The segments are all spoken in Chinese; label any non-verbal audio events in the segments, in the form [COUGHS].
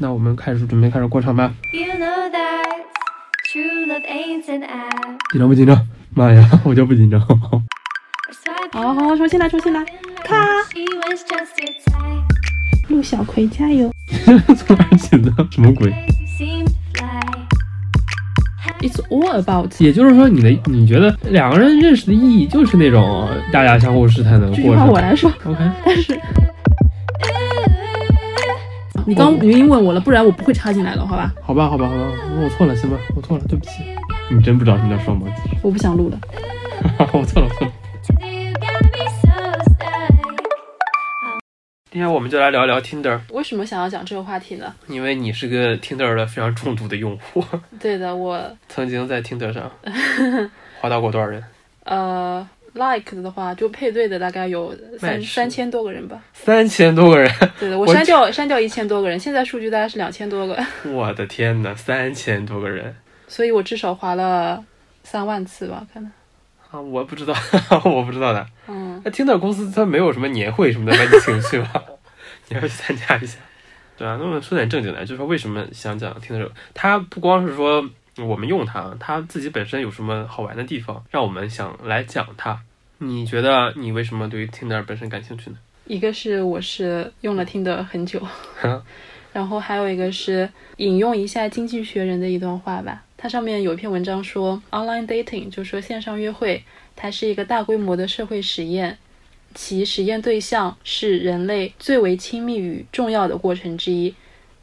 那我们开始准备开始过场吧。You know that true love ain't an app. 紧张不紧张？妈呀，[LAUGHS] 我就不紧张。Swipe 好好，重新来，重新来，咔！she was just your type. 陆小葵加油从哪儿起的？什么鬼 fly.！It's all about 也就是说，你的你觉得两个人认识的意义就是那种大家相互试探的这句过程。话我来说，OK，但是你刚语音问我了，不然我不会插进来的，好吧？好吧，好吧，好吧，我错了，行吧，我错了，对不起。你真不知道什么叫双盲其实。我不想录了。[LAUGHS] 我错了，我错了。今天我们就来聊聊 Tinder，为什么想要讲这个话题呢？因为你是个 Tinder 的非常重度的用户，对的，我曾经在 Tinder 上 [LAUGHS] 滑到过多少人？呃 like 的话，就配对的大概有三三千多个人吧。三千多个人，对的，我我删掉删掉一千多个人，现在数据大概是两千多个，[LAUGHS] 我的天呐，三千多个人所以我至少划了三万次吧，可能。啊！我不知道，[LAUGHS] 我不知道的。嗯，那 Tinder 公司它没有什么年会什么的，让你请去吧，[LAUGHS] 你要去参加一下。对啊，那么说点正经的，就是说为什么想讲 Tinder？它不光是说我们用它，它自己本身有什么好玩的地方，让我们想来讲它。你觉得你为什么对于 Tinder 本身感兴趣呢？一个是我是用了听的很久，[LAUGHS] 然后还有一个是引用一下《经济学人》的一段话吧，它上面有一篇文章说，online dating 就是说线上约会，它是一个大规模的社会实验，其实验对象是人类最为亲密与重要的过程之一，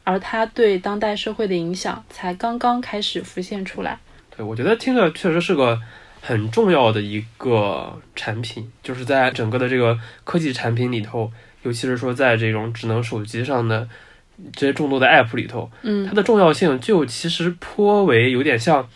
而它对当代社会的影响才刚刚开始浮现出来。对，我觉得 Tinder 确实是个很重要的一个产品，就是在整个的这个科技产品里头，尤其是说在这种智能手机上的这些众多的 App 里头，嗯它的重要性就其实颇为有点像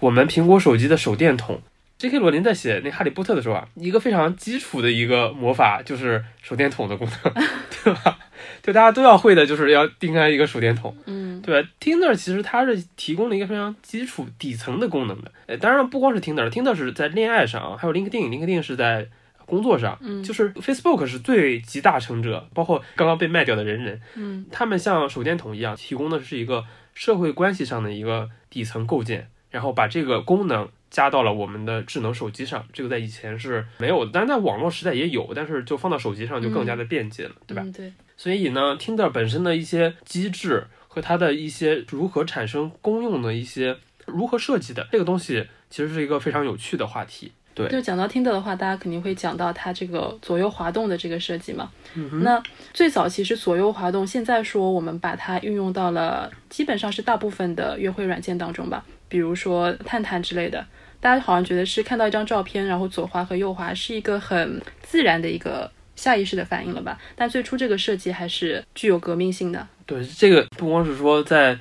我们苹果手机的手电筒。J.K. 罗琳在写那《哈利波特》的时候啊，一个非常基础的一个魔法就是手电筒的功能，[LAUGHS] 对吧？就大家都要会的，就是要定开一个手电筒。嗯对吧？Tinder 其实它是提供了一个非常基础底层的功能的。呃，当然不光是 Tinder，Tinder 是在恋爱上，还有 LinkedIn，LinkedIn 是在工作上，嗯就是 Facebook 是最集大成者，包括刚刚被卖掉的人人，嗯他们像手电筒一样，提供的是一个社会关系上的一个底层构建，然后把这个功能加到了我们的智能手机上。这个在以前是没有的，但是在网络时代也有，但是就放到手机上就更加的便捷了，对吧？嗯对，所以呢，Tinder 本身的一些机制和它的一些如何产生公用的一些如何设计的这个东西，其实是一个非常有趣的话题。对，就讲到 Tinder 的话，大家肯定会讲到它这个左右滑动的这个设计嘛。嗯哼那最早其实左右滑动，现在说我们把它运用到了基本上是大部分的约会软件当中吧，比如说探探之类的。大家好像觉得是看到一张照片，然后左滑和右滑是一个很自然的一个下意识的反应了吧？但最初这个设计还是具有革命性的。对，这个不光是说在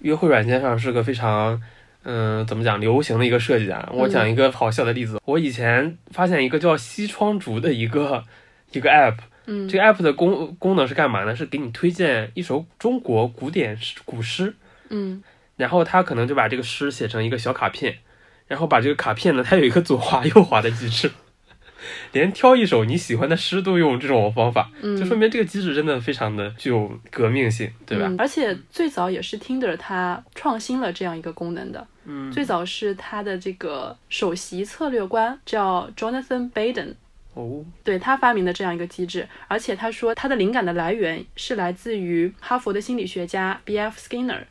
约会软件上是个非常，嗯、怎么讲流行的一个设计啊。我讲一个好笑的例子，我以前发现一个叫西窗烛的一个 [LAUGHS] 一个 app，嗯这个 app 的功功能是干嘛呢？是给你推荐一首中国古典诗古诗，嗯然后他可能就把这个诗写成一个小卡片，然后把这个卡片呢，它有一个左滑右滑的机制，连挑一首你喜欢的诗都用这种方法，嗯，就说明这个机制真的非常的具有革命性，对吧？嗯而且最早也是 Tinder 它创新了这样一个功能的。嗯，最早是他的这个首席策略官叫 Jonathan Baden，哦，对他发明的这样一个机制，而且他说他的灵感的来源是来自于哈佛的心理学家 B.F. Skinner。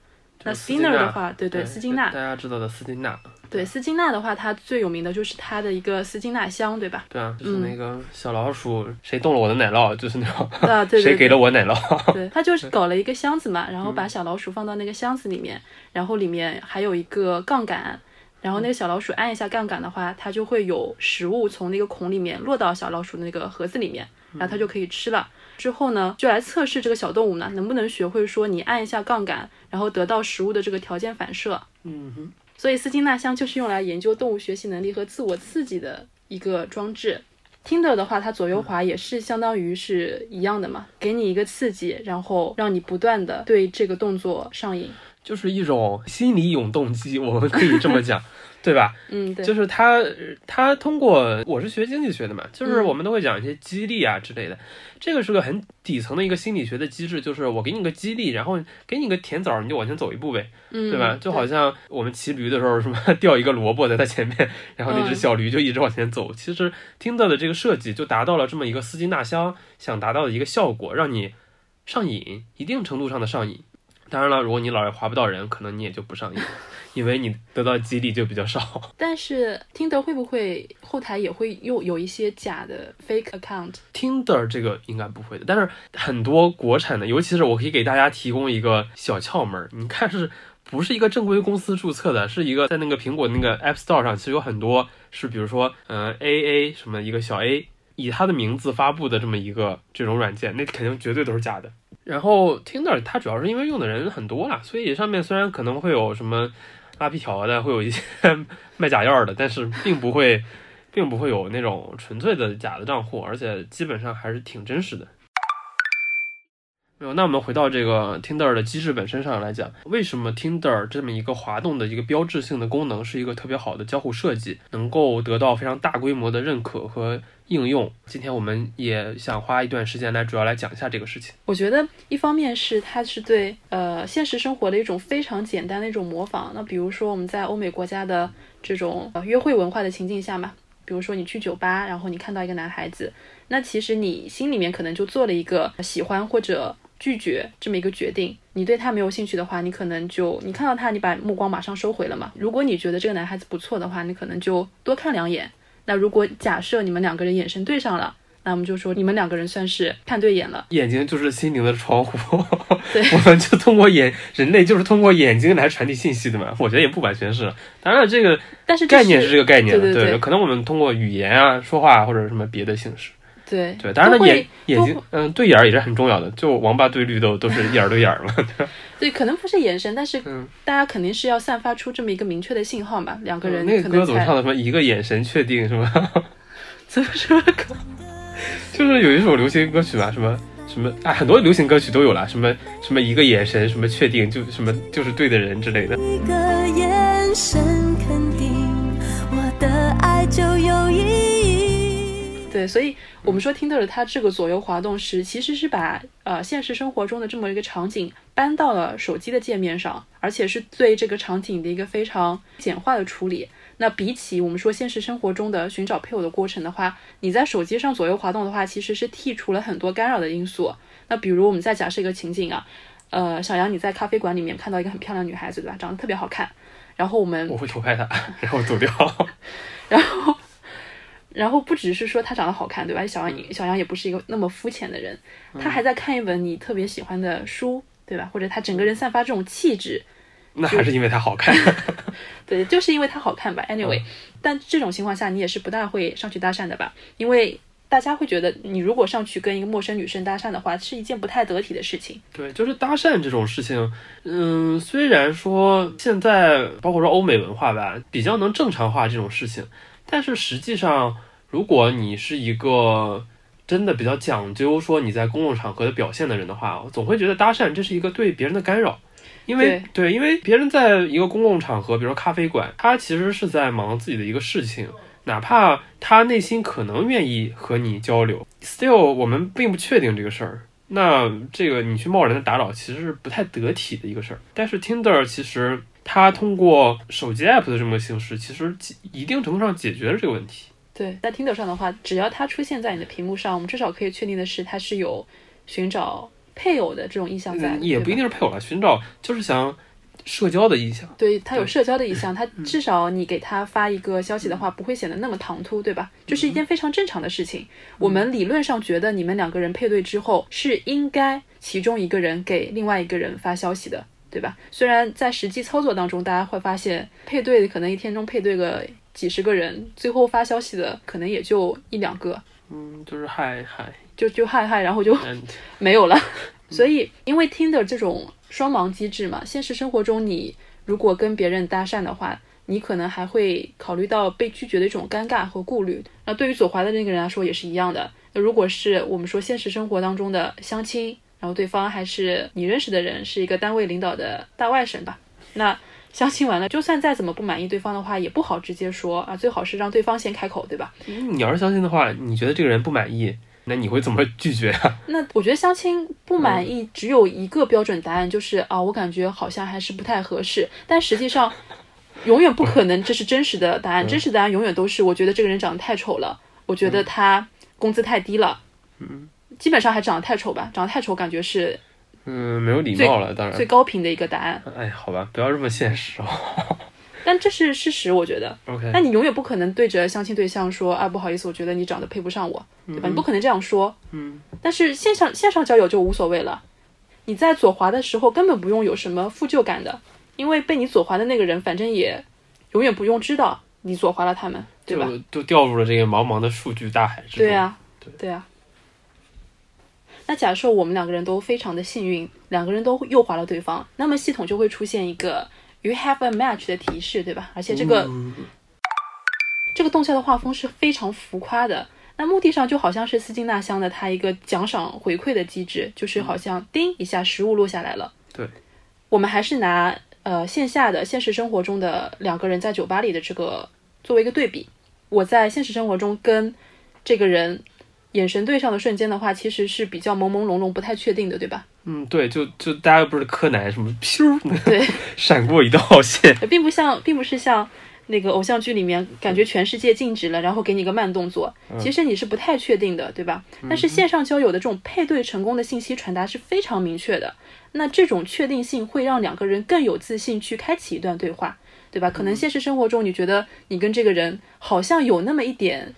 那 Skinner 的话，对对，斯金纳大，家知道的斯金纳，对斯金纳的话，它最有名的就是它的一个斯金纳箱，对吧？对啊，就是嗯。那个小老鼠，谁动了我的奶酪，就是那种，啊，对对 [LAUGHS] 谁给了我奶酪，对，他就是搞了一个箱子嘛，然后把小老鼠放到那个箱子里面，然后里面还有一个杠杆，然后那个小老鼠按一下杠杆的话，它就会有食物从那个孔里面落到小老鼠的那个盒子里面，然后它就可以吃了。之后呢，就来测试这个小动物呢能不能学会说你按一下杠杆，然后得到食物的这个条件反射。嗯哼，所以斯金纳箱就是用来研究动物学习能力和自我刺激的一个装置。Tinder 的话，它左右滑也是相当于是一样的嘛，给你一个刺激，然后让你不断的对这个动作上瘾。就是一种心理永动机，我们可以这么讲，[LAUGHS] 对吧？嗯，对，就是他他通过我是学经济学的嘛，就是嗯我们都会讲一些激励啊之类的，这个是个很底层的一个心理学的机制，就是我给你个激励，然后给你个甜枣，你就往前走一步呗，嗯，对吧？就好像我们骑驴的时候，什么 [LAUGHS] 掉一个萝卜在它前面，然后那只嗯小驴就一直往前走。其实听到的这个设计就达到了这么一个司机纳箱想达到的一个效果，让你上瘾，一定程度上的上瘾。当然了，如果你老是划不到人，可能你也就不上瘾，因为你得到激励就比较少。[LAUGHS] 但是 Tinder 会不会后台也会又有一些假的 fake account？Tinder 这个应该不会的，但是很多国产的，尤其是我可以给大家提供一个小窍门儿，你看是不是一个正规公司注册的，是一个在那个苹果那个 App Store 上，其实有很多是比如说嗯、呃 AA 什么一个小 A 以他的名字发布的这么一个这种软件，那肯定绝对都是假的。然后 Tinder 它主要是因为用的人很多啦，所以上面虽然可能会有什么拉皮条的，会有一些 [LAUGHS] 卖假药的，但是并不会。并不会有那种纯粹的假的账户，而且基本上还是挺真实的。没有，那我们回到这个 Tinder 的机制本身上来讲，为什么 Tinder 这么一个滑动的一个标志性的功能是一个特别好的交互设计，能够得到非常大规模的认可和应用？今天我们也想花一段时间来主要来讲一下这个事情。我觉得一方面是它是对呃现实生活的一种非常简单的一种模仿。那比如说我们在欧美国家的这种、呃、约会文化的情境下嘛，比如说你去酒吧，然后你看到一个男孩子，那其实你心里面可能就做了一个喜欢或者拒绝这么一个决定。你对他没有兴趣的话，你可能就你看到他，你把目光马上收回了嘛。如果你觉得这个男孩子不错的话，你可能就多看两眼。那如果假设你们两个人眼神对上了，那我们就说你们两个人算是看对眼了。眼睛就是心灵的窗户，对 [LAUGHS] 我们就通过眼，人类就是通过眼睛来传递信息的嘛。我觉得也不完全是，当然了，这个但是概念是这个概念，对对对可能我们通过语言啊、说话啊或者什么别的形式。对对，当然了，眼眼睛，嗯，对眼儿也是很重要的。就王八对绿豆都是一眼儿对眼儿嘛。[LAUGHS] 对，可能不是眼神，但是嗯大家肯定是要散发出这么一个明确的信号嘛，两个人那个歌怎么唱的？什么一个眼神确定是吧？[LAUGHS] 怎么说？[LAUGHS] 就是有一首流行歌曲吧，什么什么啊，很多流行歌曲都有了，什么什么一个眼神，什么确定就什么就是对的人之类的。一个眼神肯定，我的爱就有意义。对，所以我们说听到了它这个左右滑动时，其实是把呃现实生活中的这么一个场景搬到了手机的界面上，而且是对这个场景的一个非常简化的处理。那比起我们说现实生活中的寻找配偶的过程的话，你在手机上左右滑动的话，其实是剔除了很多干扰的因素。那比如我们再假设一个情景啊，呃，小杨你在咖啡馆里面看到一个很漂亮女孩子，对吧？长得特别好看，然后我们我会偷拍她，然后走掉。[LAUGHS] 然后，然后不只是说他长得好看，对吧？小杨也小杨也不是一个那么肤浅的人，他还在看一本你特别喜欢的书，对吧？或者他整个人散发这种气质，那还是因为他好看。[LAUGHS] [LAUGHS] 对，就是因为他好看吧。Anyway，、但这种情况下你也是不大会上去搭讪的吧？因为大家会觉得你如果上去跟一个陌生女生搭讪的话，是一件不太得体的事情。对，就是搭讪这种事情，嗯，虽然说现在包括说欧美文化吧，比较能正常化这种事情，但是实际上，如果你是一个真的比较讲究说你在公共场合的表现的人的话，我总会觉得搭讪这是一个对别人的干扰。因为对，因为别人在一个公共场合，比如说咖啡馆，他其实是在忙自己的一个事情，哪怕他内心可能愿意和你交流，still 我们并不确定这个事儿。那这个你去贸然的打扰，其实是不太得体的一个事儿。但是 Tinder 其实它通过手机 app 的这么个形式，其实一定程度上解决了这个问题。对，在听 r 上的话，只要它出现在你的屏幕上，我们至少可以确定的是，它是有寻找配偶的这种意向在也不一定是配偶了，寻找就是想社交的意向。对他有社交的意向，他至少你给他发一个消息的话，不会显得那么唐突，对吧？这是一件非常正常的事情。我们理论上觉得你们两个人配对之后，是应该其中一个人给另外一个人发消息的，对吧？虽然在实际操作当中，大家会发现配对可能一天中配对个几十个人，最后发消息的可能也就一两个，嗯，就是嗨嗨就就嗨嗨，然后就没有了。所以，因为听的这种双盲机制嘛，现实生活中你如果跟别人搭讪的话，你可能还会考虑到被拒绝的一种尴尬和顾虑。那对于左滑的那个人来说也是一样的。那如果是我们说现实生活当中的相亲，然后对方还是你认识的人，是一个单位领导的大外甥吧。那相亲完了，就算再怎么不满意对方的话，也不好直接说啊，最好是让对方先开口，对吧？你要是相亲的话，你觉得这个人不满意，那你会怎么拒绝啊？那我觉得相亲不满意只有一个标准答案，就是啊，我感觉好像还是不太合适。但实际上，永远不可能这是真实的答案，真实答案永远都是我觉得这个人长得太丑了，我觉得他工资太低了，嗯基本上还长得太丑吧，长得太丑感觉是嗯，没有礼貌了，当然最。高频的一个答案。哎，好吧，不要这么现实哦。[LAUGHS] 但这是事实，我觉得。OK，那你永远不可能对着相亲对象说啊，不好意思，我觉得你长得配不上我，对吧？你不可能这样说。嗯。但是线上线上交友就无所谓了，你在左滑的时候根本不用有什么负疚感的，因为被你左滑的那个人，反正也永远不用知道你左滑了他们，对吧？就就掉入了这个茫茫的数据大海之中。对啊对，对啊。那假设我们两个人都非常的幸运，两个人都右滑了对方，那么系统就会出现一个 “you have a match” 的提示，对吧？而且这个、嗯这个动效的画风是非常浮夸的。那目的上就好像是斯金纳箱的它一个奖赏回馈的机制，就是好像叮一下食物落下来了。对，我们还是拿呃线下的现实生活中的两个人在酒吧里的这个作为一个对比。我在现实生活中跟这个人眼神对上的瞬间的话，其实是比较朦朦胧胧、不太确定的，对吧？嗯，对，就就大家又不是柯南什么，咻，[LAUGHS] 对，[LAUGHS] 闪过一道线。并不像，并不是像那个偶像剧里面，感觉全世界静止了，然后给你个慢动作，其实你是不太确定的，对吧？但是线上交友的这种配对成功的信息传达是非常明确的，那这种确定性会让两个人更有自信去开启一段对话，对吧？可能现实生活中你觉得你跟这个人好像有那么一点。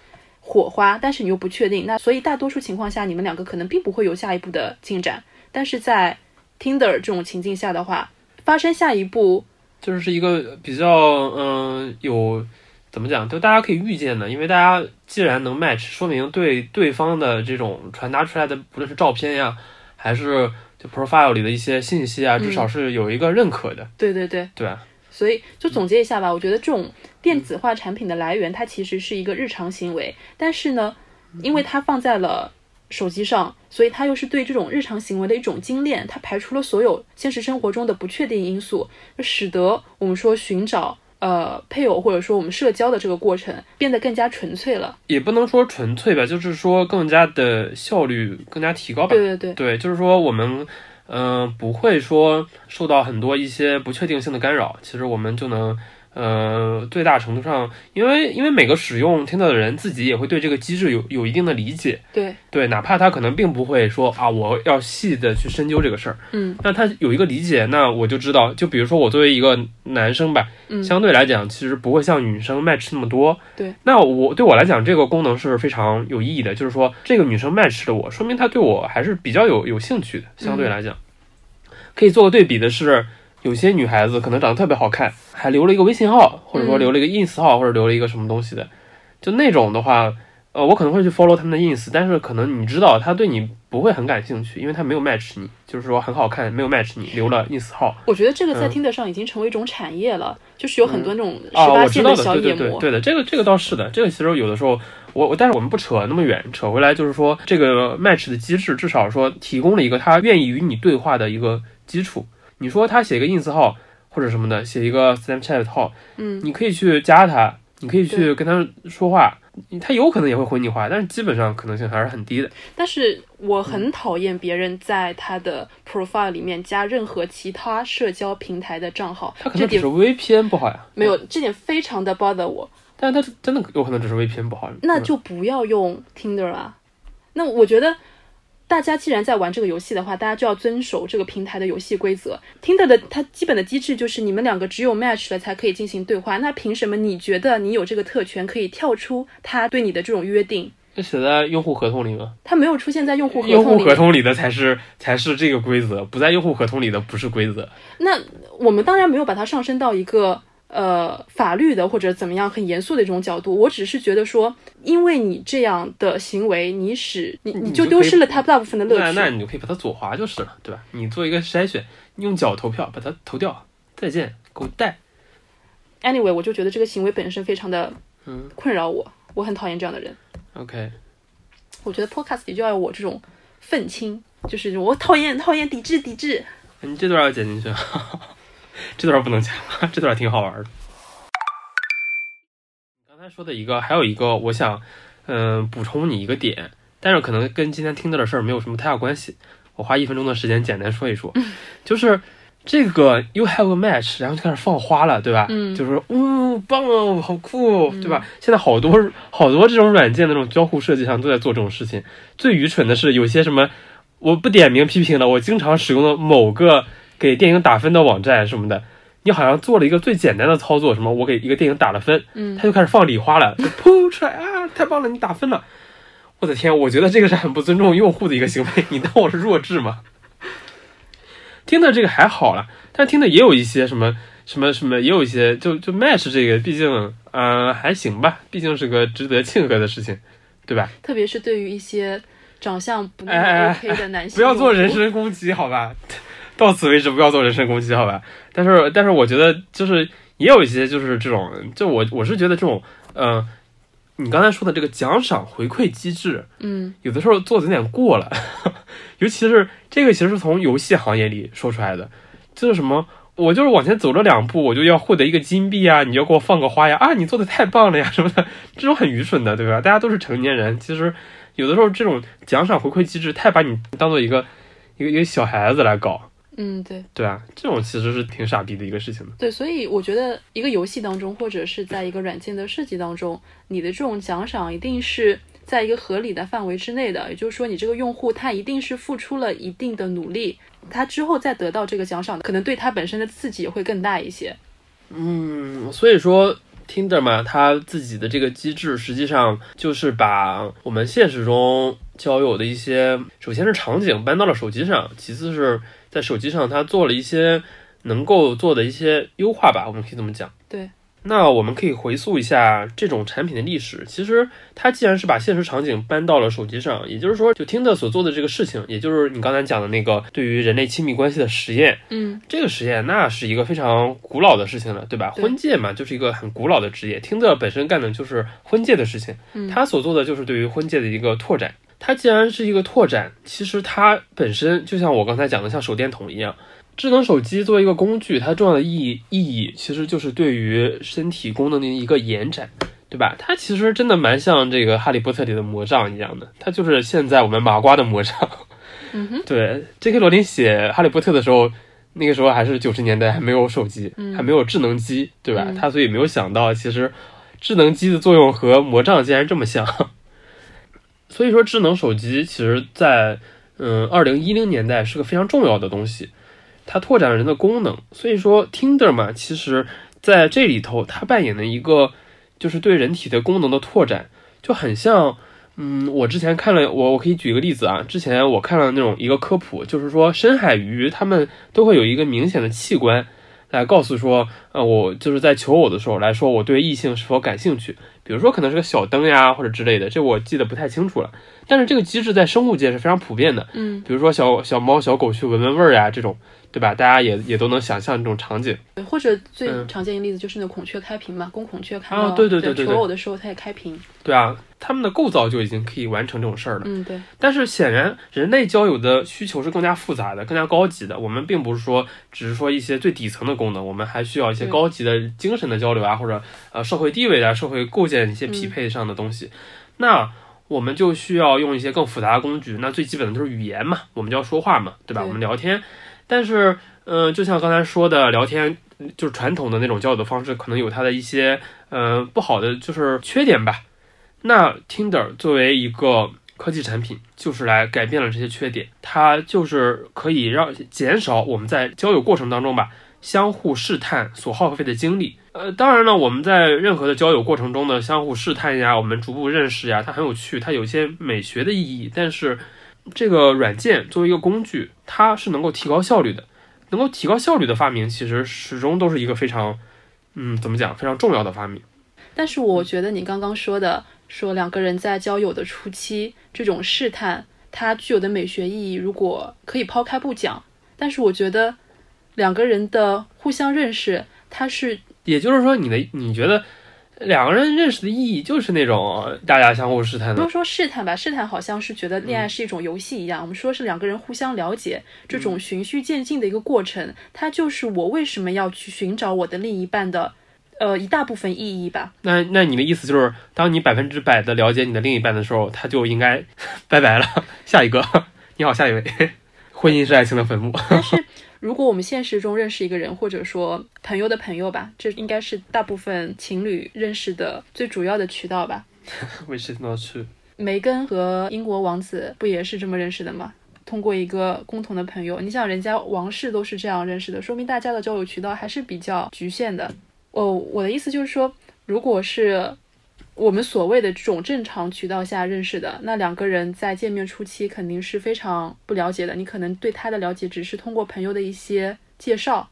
火花，但是你又不确定，那所以大多数情况下，你们两个可能并不会有下一步的进展。但是在 Tinder 这种情境下的话，发生下一步就是一个比较嗯、有怎么讲，就大家可以预见的，因为大家既然能 match，说明对对方的这种传达出来的，不论是照片呀，还是就 profile 里的一些信息啊，至少是有一个认可的，对对对，对吧？所以就总结一下吧，我觉得这种电子化产品的来源，它其实是一个日常行为，但是呢，因为它放在了手机上，所以它又是对这种日常行为的一种精炼，它排除了所有现实生活中的不确定因素，就使得我们说寻找呃配偶或者说我们社交的这个过程变得更加纯粹了。也不能说纯粹吧，就是说更加的效率更加提高吧。对对对，对，就是说我们，嗯、不会说受到很多一些不确定性的干扰，其实我们就能，呃，最大程度上，因为因为每个使用听到的人自己也会对这个机制有有一定的理解，对，对，哪怕他可能并不会说啊，我要细的去深究这个事儿，嗯，那他有一个理解，那我就知道，就比如说我作为一个男生吧，嗯。相对来讲，其实不会像女生 match 那么多。对，那我对我来讲，这个功能是非常有意义的，就是说这个女生 match 了我，说明她对我还是比较有有兴趣的。相对来讲，可以做个对比的是，有些女孩子可能长得特别好看，还留了一个微信号，或者说嗯留了一个 ins 号，或者留了一个什么东西的，就那种的话。呃，我可能会去 follow 他们的 ins，但是可能你知道他对你不会很感兴趣，因为他没有 match 你，就是说很好看，没有 match 你，留了 ins 号。我觉得这个在嗯听得上已经成为一种产业了，就是有很多那种十啊，八我知道的，线小对对野魔。对对的，这个这个倒是的，这个其实有的时候我我，但是我们不扯那么远，扯回来就是说这个 match 的机制，至少说提供了一个他愿意与你对话的一个基础。你说他写一个 ins 号或者什么的，写一个 Snapchat 号，嗯，你可以去加他，你可以去跟他说话，他有可能也会回你话，但是基本上可能性还是很低的。但是我嗯很讨厌别人在他的 profile 里面加任何其他社交平台的账号，他可能只是 VPN 不好呀，没有，这点非常的 bother 我。但是他真的有可能只是 VPN 不好。嗯那就不要用 Tinder 啦。那我觉得，大家既然在玩这个游戏的话，大家就要遵守这个平台的游戏规则。Tinder 的它基本的机制就是你们两个只有 match 了才可以进行对话。那凭什么你觉得你有这个特权可以跳出他对你的这种约定？这写在用户合同里吗？它没有出现在用户合同用户合。同里的才是才是这个规则，不在用户合同里的不是规则。那我们当然没有把它上升到一个呃法律的或者怎么样很严肃的一种角度，我只是觉得说，因为你这样的行为，你使你你就丢失了他大部分的乐趣。那那你就可以把它左滑就是了，对吧？你做一个筛选，你用脚投票把它投掉，再见，Good day。anyway，我就觉得这个行为本身非常的嗯困扰我，我很讨厌这样的人。，OK，我觉得 podcast 里就要有我这种愤青，就是我讨厌讨厌抵制抵制。你这段要剪进去，[LAUGHS] 这段不能讲，[LAUGHS] 这段挺好玩的。刚才说的一个，还有一个，我想，嗯、补充你一个点，但是可能跟今天听到的事儿没有什么太大关系。我花一分钟的时间简单说一说，就是这个 you have a match，然后就开始放花了，对吧？嗯就是说，呜、棒哦，好酷、哦，对吧？现在好多好多这种软件的那种交互设计上都在做这种事情。最愚蠢的是有些什么，我不点名批评了，我经常使用的某个给电影打分的网站什么的，你好像做了一个最简单的操作，什么我给一个电影打了分，嗯他就开始放礼花了，就 [LAUGHS] 噗出来啊，太棒了，你打分了。我的天，我觉得这个是很不尊重用户的一个行为，你当我是弱智吗？听的这个还好了，但听的也有一些什么什么什么，也有一些就就 match 这个，毕竟呃还行吧，毕竟是个值得庆贺的事情，对吧？特别是对于一些长相不那么哎 OK 的男性，不要做人。身攻击，好吧？[LAUGHS] 到此为止，不要做人身攻击，好吧？但是，但是我觉得就是也有一些就是这种，就我我是觉得这种，呃，你刚才说的这个奖赏回馈机制，嗯有的时候做的有点过了，[LAUGHS] 尤其是这个，其实是从游戏行业里说出来的，就是什么。我就是往前走了两步，我就要获得一个金币啊！你就给我放个花呀！啊，你做的太棒了呀，什么的，这种很愚蠢的，对吧？大家都是成年人，其实有的时候这种奖赏回馈机制太把你当做一个一个一个小孩子来搞，嗯，对对啊？这种其实是挺傻逼的一个事情的。对，所以我觉得一个游戏当中，或者是在一个软件的设计当中，你的这种奖赏一定是在一个合理的范围之内的。也就是说，你这个用户他一定是付出了一定的努力，他之后再得到这个奖赏，可能对他本身的刺激也会更大一些。嗯，所以说 Tinder 嘛，它自己的这个机制实际上就是把我们现实中交友的一些，首先是场景搬到了手机上，其次是在手机上它做了一些能够做的一些优化吧，我们可以这么讲。对，那我们可以回溯一下这种产品的历史。其实它既然是把现实场景搬到了手机上，也就是说，就听的所做的这个事情，也就是你刚才讲的那个对于人类亲密关系的实验，嗯这个实验那是一个非常古老的事情了，对吧？对婚介嘛，就是一个很古老的职业。听的本身干的就是婚介的事情，嗯他所做的就是对于婚介的一个拓展。它既然是一个拓展，其实它本身就像我刚才讲的，像手电筒一样。智能手机作为一个工具，它重要的意义意义其实就是对于身体功能的一个延展，对吧？它其实真的蛮像这个《哈利波特》里的魔杖一样的，它就是现在我们麻瓜的魔杖。嗯哼，对，J.K. 罗琳写《哈利波特》的时候，那个时候还是九十年代，还没有手机，嗯还没有智能机，对吧？嗯他所以没有想到，其实智能机的作用和魔杖竟然这么像。所以说，智能手机其实在嗯二零一零年代是个非常重要的东西，它拓展了人的功能。所以说，Tinder 嘛，其实在这里头，它扮演的一个就是对人体的功能的拓展，就很像。嗯，我之前看了，我我可以举一个例子啊。之前我看了那种一个科普，就是说深海鱼它们都会有一个明显的器官，来告诉说，呃，我就是在求偶的时候来说，我对异性是否感兴趣。比如说可能是个小灯呀，或者之类的，这我记得不太清楚了。但是这个机制在生物界是非常普遍的，嗯，比如说小小猫、小狗去闻闻味儿呀，这种，对吧？大家也也都能想象这种场景。对或者最嗯常见一个例子就是那个孔雀开屏嘛，公孔雀开啊对对对对对对求偶的时候它也开屏。对啊，它们的构造就已经可以完成这种事儿了。嗯，对，但是显然，人类交友的需求是更加复杂的、更加高级的。我们并不是说只是说一些最底层的功能，我们还需要一些高级的精神的交流啊，或者呃社会地位啊、社会构建一些匹配上的东西。那我们就需要用一些更复杂的工具。那最基本的就是语言嘛，我们就要说话嘛，对吧？对我们聊天。但是，嗯、就像刚才说的，聊天就是传统的那种交友的方式，可能有它的一些呃不好的就是缺点吧。那 Tinder 作为一个科技产品，就是来改变了这些缺点，它就是可以让减少我们在交友过程当中吧相互试探所耗费的精力。呃，当然了，我们在任何的交友过程中的相互试探呀，我们逐步认识呀，它很有趣，它有一些美学的意义。但是这个软件作为一个工具，它是能够提高效率的。能够提高效率的发明，其实始终都是一个非常，嗯，怎么讲，非常重要的发明。但是我觉得你刚刚说的，说两个人在交友的初期这种试探，它具有的美学意义，如果可以抛开不讲，但是我觉得两个人的互相认识，它是也就是说，你的你觉得，两个人认识的意义就是那种大家相互试探的不用，说试探吧，试探好像是觉得恋爱是一种游戏一样。我们说是两个人互相了解，这种循序渐进的一个过程，它就是我为什么要去寻找我的另一半的，呃，一大部分意义吧。那那你的意思就是，当你百分之百的了解你的另一半的时候，他就应该拜拜了，下一个，[LAUGHS] 你好，下一位，婚姻是爱情的坟墓。但是 [LAUGHS] 如果我们现实中认识一个人，或者说朋友的朋友吧，这应该是大部分情侣认识的最主要的渠道吧。[LAUGHS] Which is not true？梅根和英国王子不也是这么认识的吗？通过一个共同的朋友，你想人家王室都是这样认识的，说明大家的交友渠道还是比较局限的。哦，我的意思就是说，如果是我们所谓的这种正常渠道下认识的，那两个人在见面初期肯定是非常不了解的，你可能对他的了解只是通过朋友的一些介绍。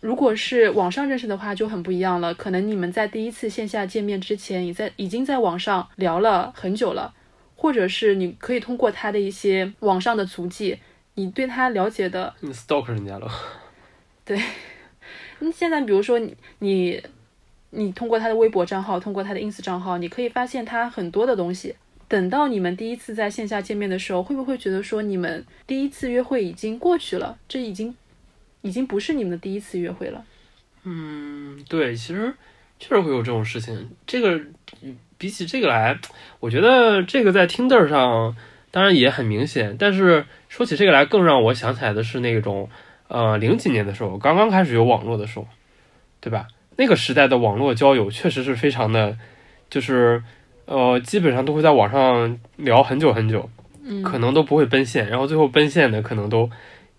如果是网上认识的话，就很不一样了。可能你们在第一次线下见面之前，已在已经在网上聊了很久了，或者是你可以通过他的一些网上的足迹，你对他了解的你 stalk 人家了？你现在比如说你你通过他的微博账号，通过他的 ins 账号，你可以发现他很多的东西。等到你们第一次在线下见面的时候，会不会觉得说你们第一次约会已经过去了？这已经已经不是你们的第一次约会了。嗯，对，其实确实会有这种事情。这个比起这个来，我觉得这个在 Tinder 上当然也很明显，但是说起这个来，更让我想起来的是那种呃零几年的时候，刚刚开始有网络的时候，对吧？那个时代的网络交友确实是非常的，就是呃基本上都会在网上聊很久很久，嗯，可能都不会奔现，然后最后奔现的可能都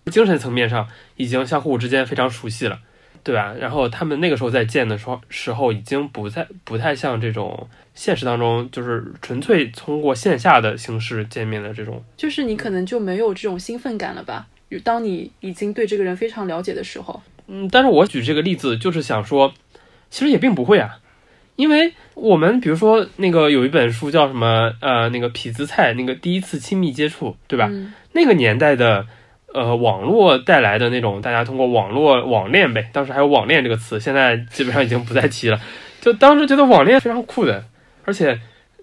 精神层面上已经相互之间非常熟悉了，对吧？然后他们那个时候在见的时候时候，已经不再不太像这种现实当中就是纯粹通过线下的形式见面的这种，就是你可能就没有这种兴奋感了吧？当你已经对这个人非常了解的时候，嗯，但是我举这个例子就是想说，其实也并不会啊，因为我们比如说那个有一本书叫什么呃那个痞子蔡那个第一次亲密接触，对吧？嗯那个年代的呃网络带来的那种，大家通过网络网恋呗，当时还有网恋这个词，现在基本上已经不再提了。就当时觉得网恋非常酷的，而且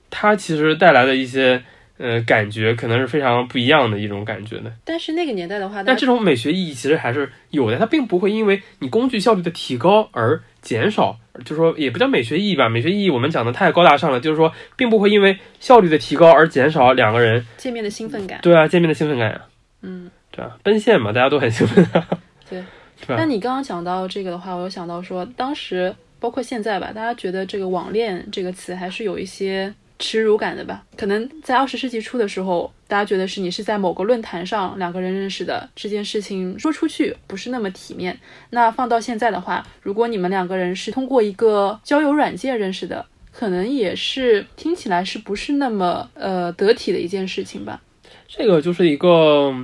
它其实带来的一些呃感觉，可能是非常不一样的一种感觉的。但是那个年代的话，但这种美学意义其实还是有的，它并不会因为你工具效率的提高而减少，就是说也不叫美学意义吧，美学意义我们讲的太高大上了，就是说并不会因为效率的提高而减少两个人见面的兴奋感，对啊见面的兴奋感呀、嗯。对啊，奔现嘛，大家都很兴奋、啊，对，[LAUGHS] 那？你刚刚讲到这个的话，我又想到说，当时包括现在吧，大家觉得这个网恋这个词还是有一些耻辱感的吧？可能在二十世纪初的时候，大家觉得是你是在某个论坛上两个人认识的这件事情说出去不是那么体面。那放到现在的话，如果你们两个人是通过一个交友软件认识的，可能也是听起来是不是那么呃得体的一件事情吧？这个就是一个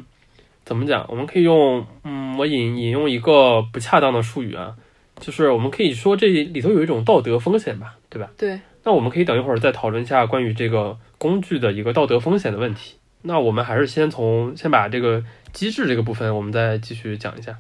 怎么讲？我们可以用嗯，我引引用一个不恰当的术语啊，就是我们可以说这里头有一种道德风险吧，对吧？对，那我们可以等一会儿再讨论一下关于这个工具的一个道德风险的问题。那我们还是先从先把这个机制这个部分，我们再继续讲一下。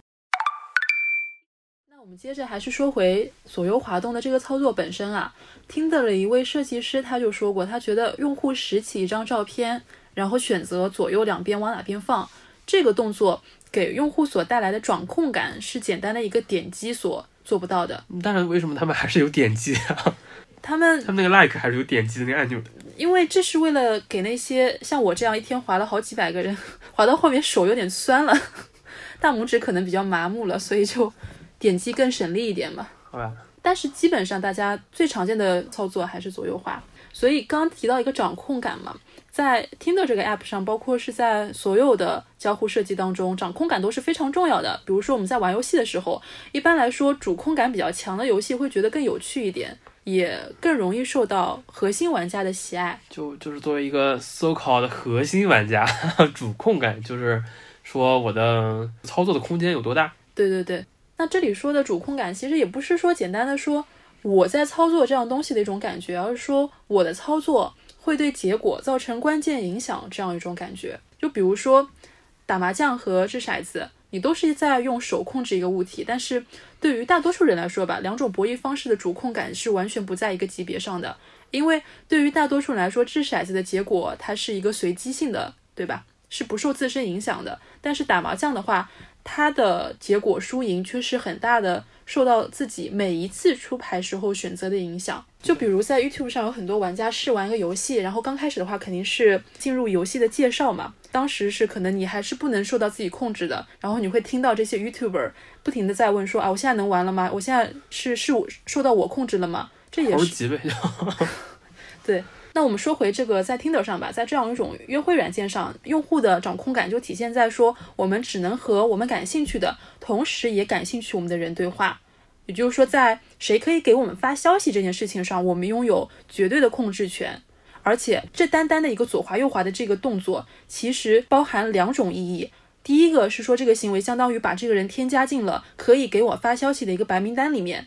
那我们接着还是说回左右滑动的这个操作本身啊。听的了一位设计师他就说过，他觉得用户拾起一张照片，然后选择左右两边往哪边放，这个动作给用户所带来的掌控感是简单的一个点击所做不到的。[LAUGHS] 但是为什么他们还是有点击啊？他们他们那个 like 还是有点击的那个按钮的。因为这是为了给那些像我这样一天滑了好几百个人，[LAUGHS] 滑到后面手有点酸了，[LAUGHS] 大拇指可能比较麻木了，所以就点击更省力一点嘛。好吧，但是基本上大家最常见的操作还是左右滑，所以刚刚提到一个掌控感嘛，在 Tinder 这个 app 上，包括是在所有的交互设计当中，掌控感都是非常重要的。比如说我们在玩游戏的时候，一般来说主控感比较强的游戏会觉得更有趣一点，也更容易受到核心玩家的喜爱。就就是作为一个 so called 核心玩家，[LAUGHS] 主控感就是说我的操作的空间有多大。对对对，那这里说的主控感，其实也不是说简单的说我在操作这样东西的一种感觉，而是说我的操作会对结果造成关键影响这样一种感觉。就比如说打麻将和掷骰子，你都是在用手控制一个物体，但是对于大多数人来说吧，两种博弈方式的主控感是完全不在一个级别上的。因为对于大多数人来说，掷骰子的结果它是一个随机性的，对吧？是不受自身影响的。但是打麻将的话，它的结果输赢却是很大的受到自己每一次出牌时候选择的影响。就比如在 YouTube 上有很多玩家试玩一个游戏，然后刚开始的话肯定是进入游戏的介绍嘛，当时是可能你还是不能受到自己控制的，然后你会听到这些 YouTuber 不停的在问说啊，我现在能玩了吗？我现在是是我受到我控制了吗？这也是。[LAUGHS] 对。那我们说回这个在 Tinder 上吧，在这样一种约会软件上，用户的掌控感就体现在说，我们只能和我们感兴趣的，同时也感兴趣我们的人对话。也就是说，在谁可以给我们发消息这件事情上，我们拥有绝对的控制权。而且，这单单的一个左滑右滑的这个动作，其实包含两种意义。第一个是说，这个行为相当于把这个人添加进了可以给我发消息的一个白名单里面。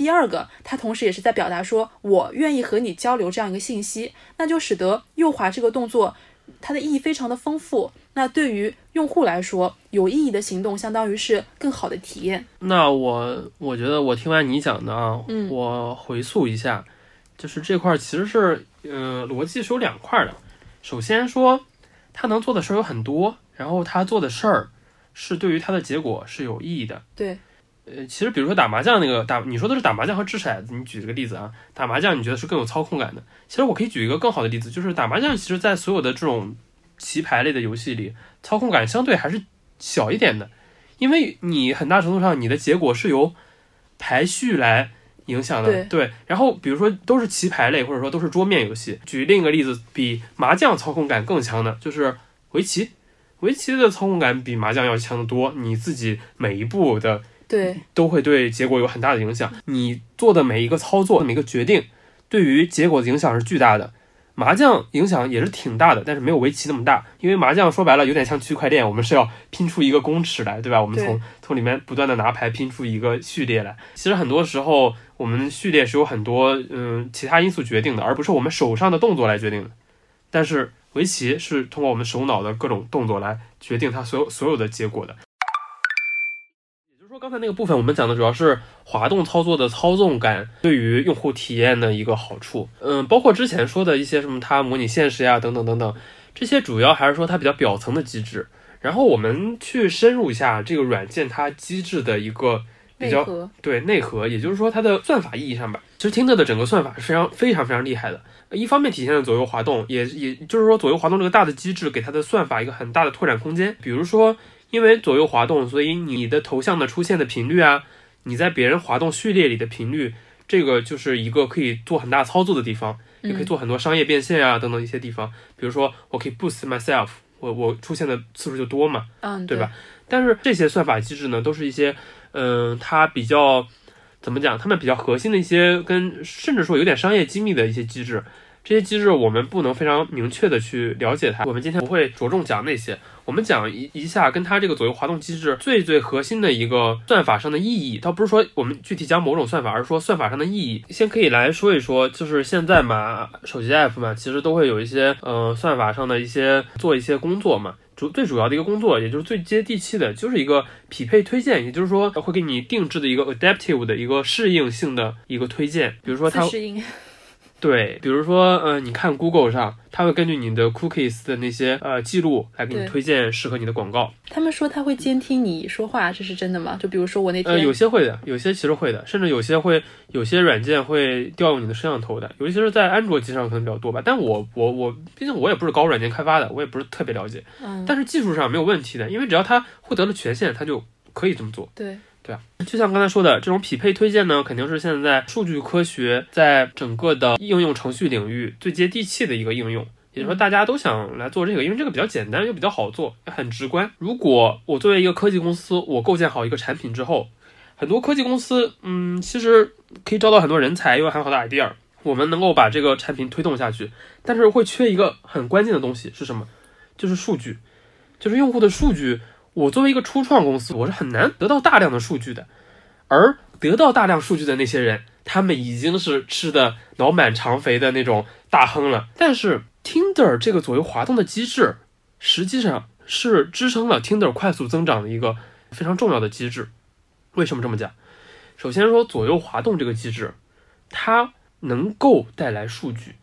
第二个，它同时也是在表达说我愿意和你交流这样一个信息，那就使得右滑这个动作，它的意义非常的丰富。那对于用户来说，有意义的行动相当于是更好的体验。那我我觉得我听完你讲的啊，嗯我回溯一下，就是这块儿其实是呃逻辑是有两块儿的。首先说他能做的事儿有很多，然后他做的事儿是对于他的结果是有意义的。对，呃，其实比如说打麻将那个打，你说的是打麻将和掷骰子，你举这个例子啊，打麻将你觉得是更有操控感的。其实我可以举一个更好的例子，就是打麻将，其实在所有的这种棋牌类的游戏里，操控感相对还是小一点的，因为你很大程度上你的结果是由排序来影响的。对然后比如说都是棋牌类，或者说都是桌面游戏，举另一个例子，比麻将操控感更强的就是围棋。围棋的操控感比麻将要强得多，你自己每一步的对，都会对结果有很大的影响。你做的每一个操作、每个决定，对于结果的影响是巨大的。麻将影响也是挺大的，但是没有围棋那么大，因为麻将说白了有点像区块链，我们是要拼出一个公尺来，对吧？我们从从里面不断的拿牌拼出一个序列来。其实很多时候，我们序列是有很多嗯其他因素决定的，而不是我们手上的动作来决定的。但是围棋是通过我们手脑的各种动作来决定它所有所有的结果的。刚才那个部分我们讲的主要是滑动操作的操纵感对于用户体验的一个好处。嗯，包括之前说的一些什么它模拟现实呀等等等等，这些主要还是说它比较表层的机制。然后我们去深入一下这个软件它机制的一个比较内对内核，也就是说它的算法意义上吧，其实听的的整个算法是非常非常非常厉害的。一方面体现了左右滑动，也也就是说左右滑动这个大的机制给它的算法一个很大的拓展空间。比如说，因为左右滑动，所以你的头像的出现的频率啊，你在别人滑动序列里的频率，这个就是一个可以做很大操作的地方，也可以做很多商业变现啊等等一些地方。比如说，我可以 boost myself，我我出现的次数就多嘛。嗯，对吧？但是这些算法机制呢，都是一些，嗯、它比较怎么讲？他们比较核心的一些跟甚至说有点商业机密的一些机制。这些机制我们不能非常明确的去了解它。我们今天不会着重讲那些，我们讲一一下跟它这个左右滑动机制最最核心的一个算法上的意义。倒不是说我们具体讲某种算法，而是说算法上的意义。先可以来说一说，就是现在嘛，手机 app 嘛，其实都会有一些呃算法上的一些做一些工作嘛。主最主要的一个工作，也就是最接地气的，就是一个匹配推荐，也就是说会给你定制的一个 adaptive 的一个适应性的一个推荐。比如说它适应，对，比如说呃，你看 Google 上，它会根据你的 cookies 的那些呃记录来给你推荐适合你的广告。他们说他会监听你说话，这是真的吗？就比如说我那天，呃，有些会的，有些其实会的，甚至有些会，有些软件会调用你的摄像头的，尤其是在安卓机上可能比较多吧。但我我我，毕竟我也不是搞软件开发的，我也不是特别了解。嗯，但是技术上没有问题的，因为只要他获得了权限，他就可以这么做。对，对啊，就像刚才说的，这种匹配推荐呢，肯定是现在数据科学在整个的应用程序领域最接地气的一个应用。也就是说，大家都想来做这个，因为这个比较简单又比较好做，很直观。如果我作为一个科技公司，我构建好一个产品之后，很多科技公司，嗯，其实可以招到很多人才，又有很好的 idea，我们能够把这个产品推动下去，但是会缺一个很关键的东西是什么？就是数据，就是用户的数据。我作为一个初创公司，我是很难得到大量的数据的，而得到大量数据的那些人，他们已经是吃的脑满肠肥的那种大亨了。但是 Tinder 这个左右滑动的机制，实际上是支撑了 Tinder 快速增长的一个非常重要的机制。为什么这么讲？首先说左右滑动这个机制，它能够带来数据。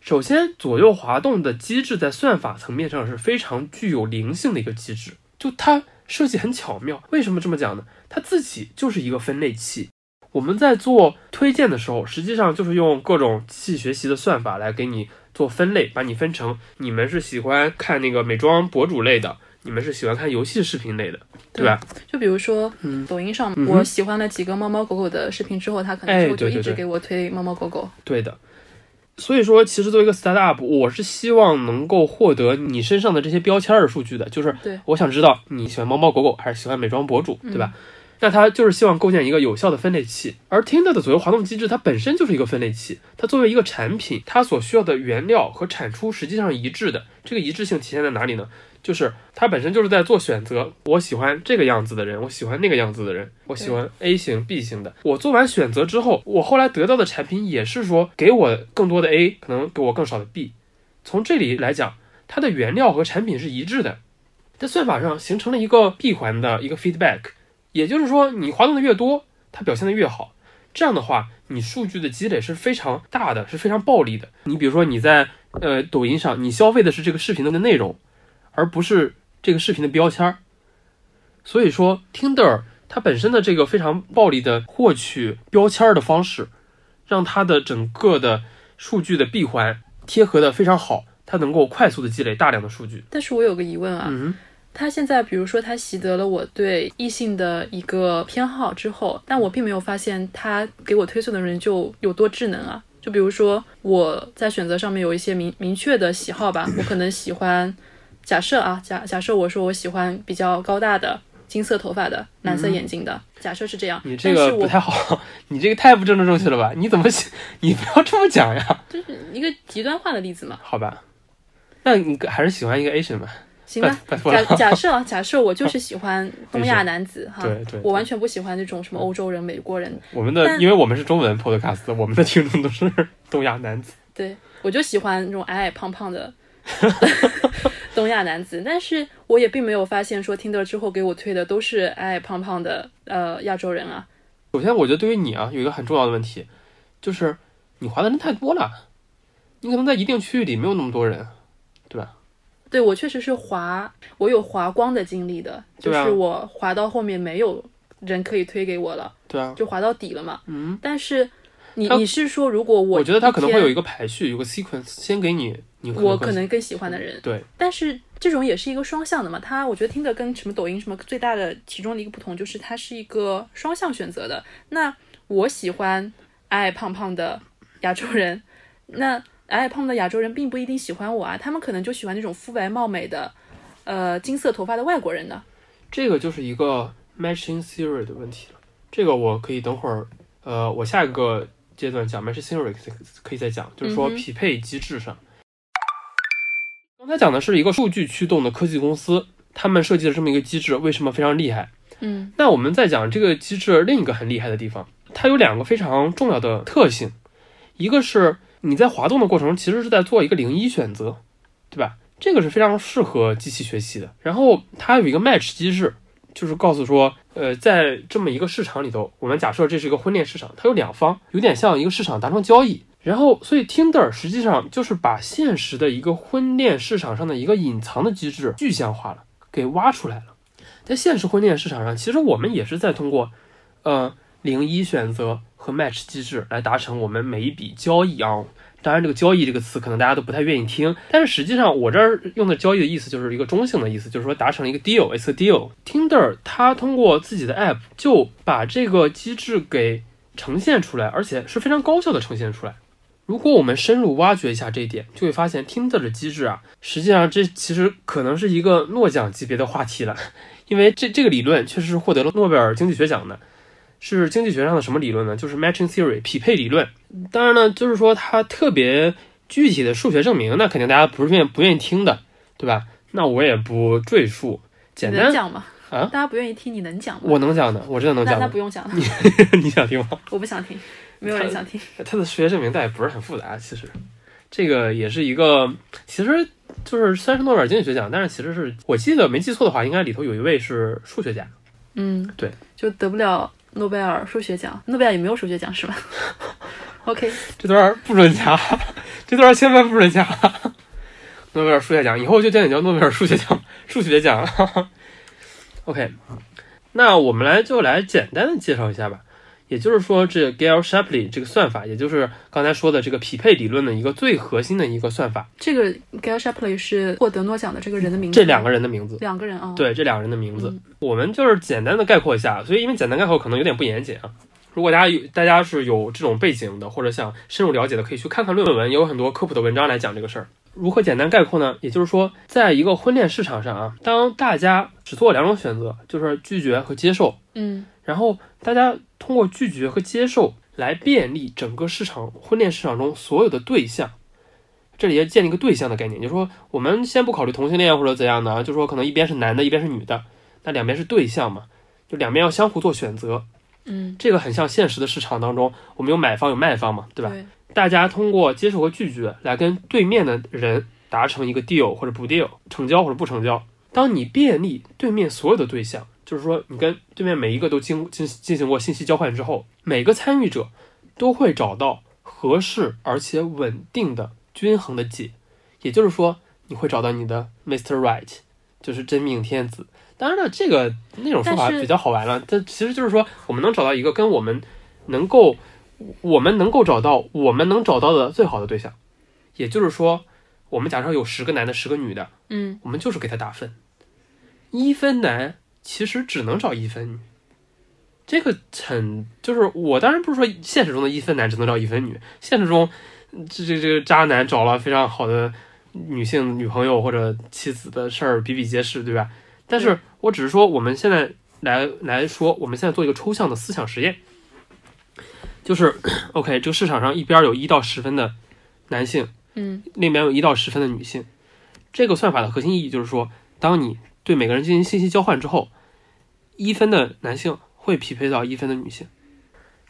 首先，左右滑动的机制在算法层面上是非常具有灵性的一个机制，就它设计很巧妙。为什么这么讲呢？它自己就是一个分类器。我们在做推荐的时候，实际上就是用各种机器学习的算法来给你做分类，把你分成你们是喜欢看那个美妆博主类的，你们是喜欢看游戏视频类的，对吧？就比如说，嗯抖音上嗯我喜欢了几个猫猫狗狗的视频之后，它可能就对对对一直给我推猫猫狗狗。对的。所以说，其实作为一个 startup，我是希望能够获得你身上的这些标签儿的数据的，就是对我想知道你喜欢猫猫狗狗还是喜欢美妆博主，对吧？那它就是希望构建一个有效的分类器，而 Tinder 的左右滑动机制，它本身就是一个分类器。它作为一个产品，它所需要的原料和产出实际上是一致的。这个一致性体现在哪里呢？就是他本身就是在做选择。我喜欢这个样子的人，我喜欢那个样子的人，我喜欢 A 型、B 型的。我做完选择之后，我后来得到的产品也是说给我更多的 A，可能给我更少的 B。从这里来讲，它的原料和产品是一致的，在算法上形成了一个闭环的一个 feedback。也就是说，你滑动的越多，它表现的越好。这样的话，你数据的积累是非常大的，是非常暴力的。你比如说，你在呃抖音上，你消费的是这个视频的内容，而不是这个视频的标签儿。所以说，Tinder 它本身的这个非常暴力的获取标签儿的方式，让它的整个的数据的闭环贴合的非常好，它能够快速的积累大量的数据。但是我有个疑问啊，嗯他现在比如说它习得了我对异性的一个偏好之后，但我并没有发现它给我推送的人就有多智能啊。就比如说我在选择上面有一些明明确的喜好吧，我可能喜欢，假设啊假假设我说我喜欢比较高大的。金色头发的，蓝色眼睛的，假设是这样。你这个不太好，[LAUGHS] 你这个太不政治正确了吧？你怎么写？[LAUGHS] 你不要这么讲呀？就是一个极端化的例子嘛。好吧，那你还是喜欢一个 Asian 吧？行吧假假设啊，假设我就是喜欢东亚男子 [LAUGHS] 哈，对对我完全不喜欢那种什么欧洲人、美国人，我们的，因为我们是中文 podcast，我们的听众都是东亚男子。对我就喜欢那种矮矮胖胖的东亚男子，但是我也并没有发现说听得之后给我推的都是矮矮胖胖的呃亚洲人啊。首先，我觉得对于你啊，有一个很重要的问题，就是你滑的人太多了，你可能在一定区域里没有那么多人，对吧？对我确实是滑，我有滑光的经历的，就是我滑到后面没有人可以推给我了，对啊，就滑到底了嘛。嗯，但是你你是说如果我我觉得他可能会有一个个排序，有个 sequence，先给你，你可我可能更喜欢的人，对，但是这种也是一个双向的嘛。他我觉得听的跟什么抖音什么最大的其中的一个不同就是它是一个双向选择的。那我喜欢矮矮胖胖的亚洲人，那矮矮胖胖的亚洲人并不一定喜欢我啊，他们可能就喜欢那种肤白貌美的，呃，金色头发的外国人呢。这个就是一个 matching theory 的问题了。这个我可以等会儿，呃，我下一个阶段讲 theory 可以可以再讲，就是说匹配机制上。刚才讲的是一个数据驱动的科技公司，他们设计了这么一个机制，为什么非常厉害？嗯那我们再讲这个机制另一个很厉害的地方，它有两个非常重要的特性，一个是你在滑动的过程中其实是在做一个零一选择，对吧？这个是非常适合机器学习的。然后它有一个 match 机制，就是告诉说，呃，在这么一个市场里头，我们假设这是一个婚恋市场，它有两方，有点像一个市场达成交易。然后，所以 Tinder 实际上就是把现实的一个婚恋市场上的一个隐藏的机制具象化了，给挖出来了。在现实婚恋市场上，其实我们也是在通过，呃，零一选择和 match 机制来达成我们每一笔交易啊。当然，这个交易这个词可能大家都不太愿意听，但是实际上我这儿用的交易的意思就是一个中性的意思，就是说达成了一个 deal，it's a deal。Tinder 它通过自己的 app 就把这个机制给呈现出来，而且是非常高效的呈现出来。如果我们深入挖掘一下这一点，就会发现 Tinder 的机制啊，实际上这其实可能是一个诺奖级别的话题了，[LAUGHS] 因为这这个理论确实是获得了诺贝尔经济学奖的，是经济学上的什么理论呢？就是 matching theory 匹配理论。当然呢，就是说它特别具体的数学证明，那肯定大家不是愿不愿意听的，对吧？那我也不赘述，简单讲吧？啊大家不愿意听，你能讲吗？我能讲的，我真的能讲的。那不用讲了，你 [LAUGHS] 想听吗？我不想听，没有人想听。他的数学证明倒也不是很复杂，其实这个也是一个，其实就是虽然是诺贝尔经济学奖，但是其实是我记得没记错的话，应该里头有一位是数学家，嗯，对，就得不了诺贝尔数学奖，诺贝尔也没有数学奖是吧 [LAUGHS]？OK，[LAUGHS] 这段不准加，这段千万不准加。诺贝尔数学奖以后就叫你叫诺贝尔数学奖，数学奖。OK，那我们来就来简单的介绍一下吧。也就是说，这 Gale Shapley 这个算法，也就是刚才说的这个匹配理论的一个最核心的一个算法。这个 Gail Shapley 是获得诺奖的这个人的名字。这两个人的名字，两个人啊。对，这两个人的名字，嗯我们就是简单的概括一下。所以，因为简单概括可能有点不严谨啊。如果大家有大家是有这种背景的，或者想深入了解的，可以去看看论文，也有很多科普的文章来讲这个事儿。如何简单概括呢？也就是说，在一个婚恋市场上啊，当大家只做两种选择，就是拒绝和接受，嗯然后大家通过拒绝和接受来便利整个市场婚恋市场中所有的对象。这里要建立一个对象的概念，就是说我们先不考虑同性恋或者怎样的啊，就是说可能一边是男的，一边是女的，那两边是对象嘛，就两边要相互做选择。嗯，这个很像现实的市场当中，我们有买方有卖方嘛，对吧？对，大家通过接受和拒绝来跟对面的人达成一个 deal 或者不 deal，成交或者不成交。当你便利对面所有的对象，就是说你跟对面每一个都经进进行过信息交换之后，每个参与者都会找到合适而且稳定的均衡的解，也就是说你会找到你的 Mr. Right，就是真命天子。当然了，这个那种说法比较好玩了，这其实就是说我们能找到一个跟我们能够我们能够找到我们能找到的最好的对象，也就是说，我们假设有十个男的，十个女的，嗯。我们就是给他打分，一分男其实只能找一分女。这个很就是我当然不是说现实中的一分男只能找一分女，现实中这这这个渣男找了非常好的女性女朋友或者妻子的事儿比比皆是，对吧？但是我只是说我们现在来来说，我们现在做一个抽象的思想实验，就是 [COUGHS] OK，这个市场上一边有一到十分的男性，嗯另边有一到十分的女性。这个算法的核心意义就是说，当你对每个人进行信息交换之后，一分的男性会匹配到一分的女性。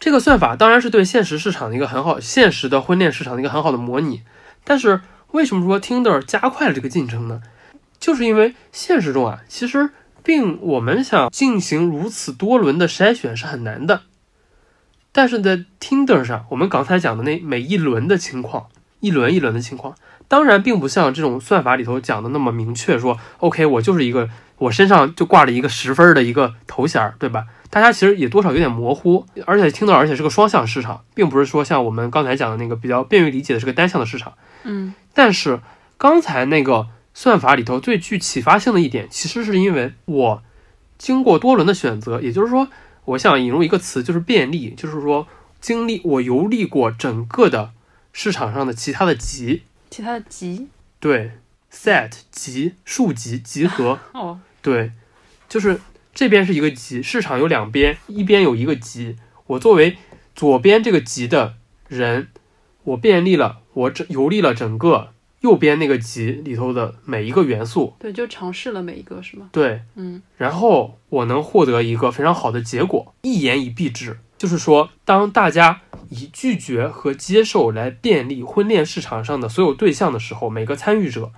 这个算法当然是对现实市场的一个很好、现实的婚恋市场的一个很好的模拟。但是为什么说 Tinder 加快了这个进程呢？就是因为现实中啊，其实并我们想进行如此多轮的筛选是很难的。但是在 Tinder 上，我们刚才讲的那每一轮的情况，一轮一轮的情况，当然并不像这种算法里头讲的那么明确说，OK，我就是一个我身上就挂了一个十分的一个头衔儿，对吧？大家其实也多少有点模糊，而且听到而且是个双向市场，并不是说像我们刚才讲的那个比较便于理解的是个单向的市场。嗯但是刚才那个算法里头最具启发性的一点，其实是因为我经过多轮的选择，也就是说，我想引入一个词，就是便利，就是说经历我游历过整个的市场上的其他的集，其他的集？对，set 集数集集合，[LAUGHS] 哦，对，就是这边是一个集，市场有两边，一边有一个集，我作为左边这个集的人，我便利了，我整游历了整个右边那个集里头的每一个元素，对，就尝试了每一个是吗？对，嗯然后我能获得一个非常好的结果，一言以蔽之，就是说，当大家以拒绝和接受来便利婚恋市场上的所有对象的时候，每个参与者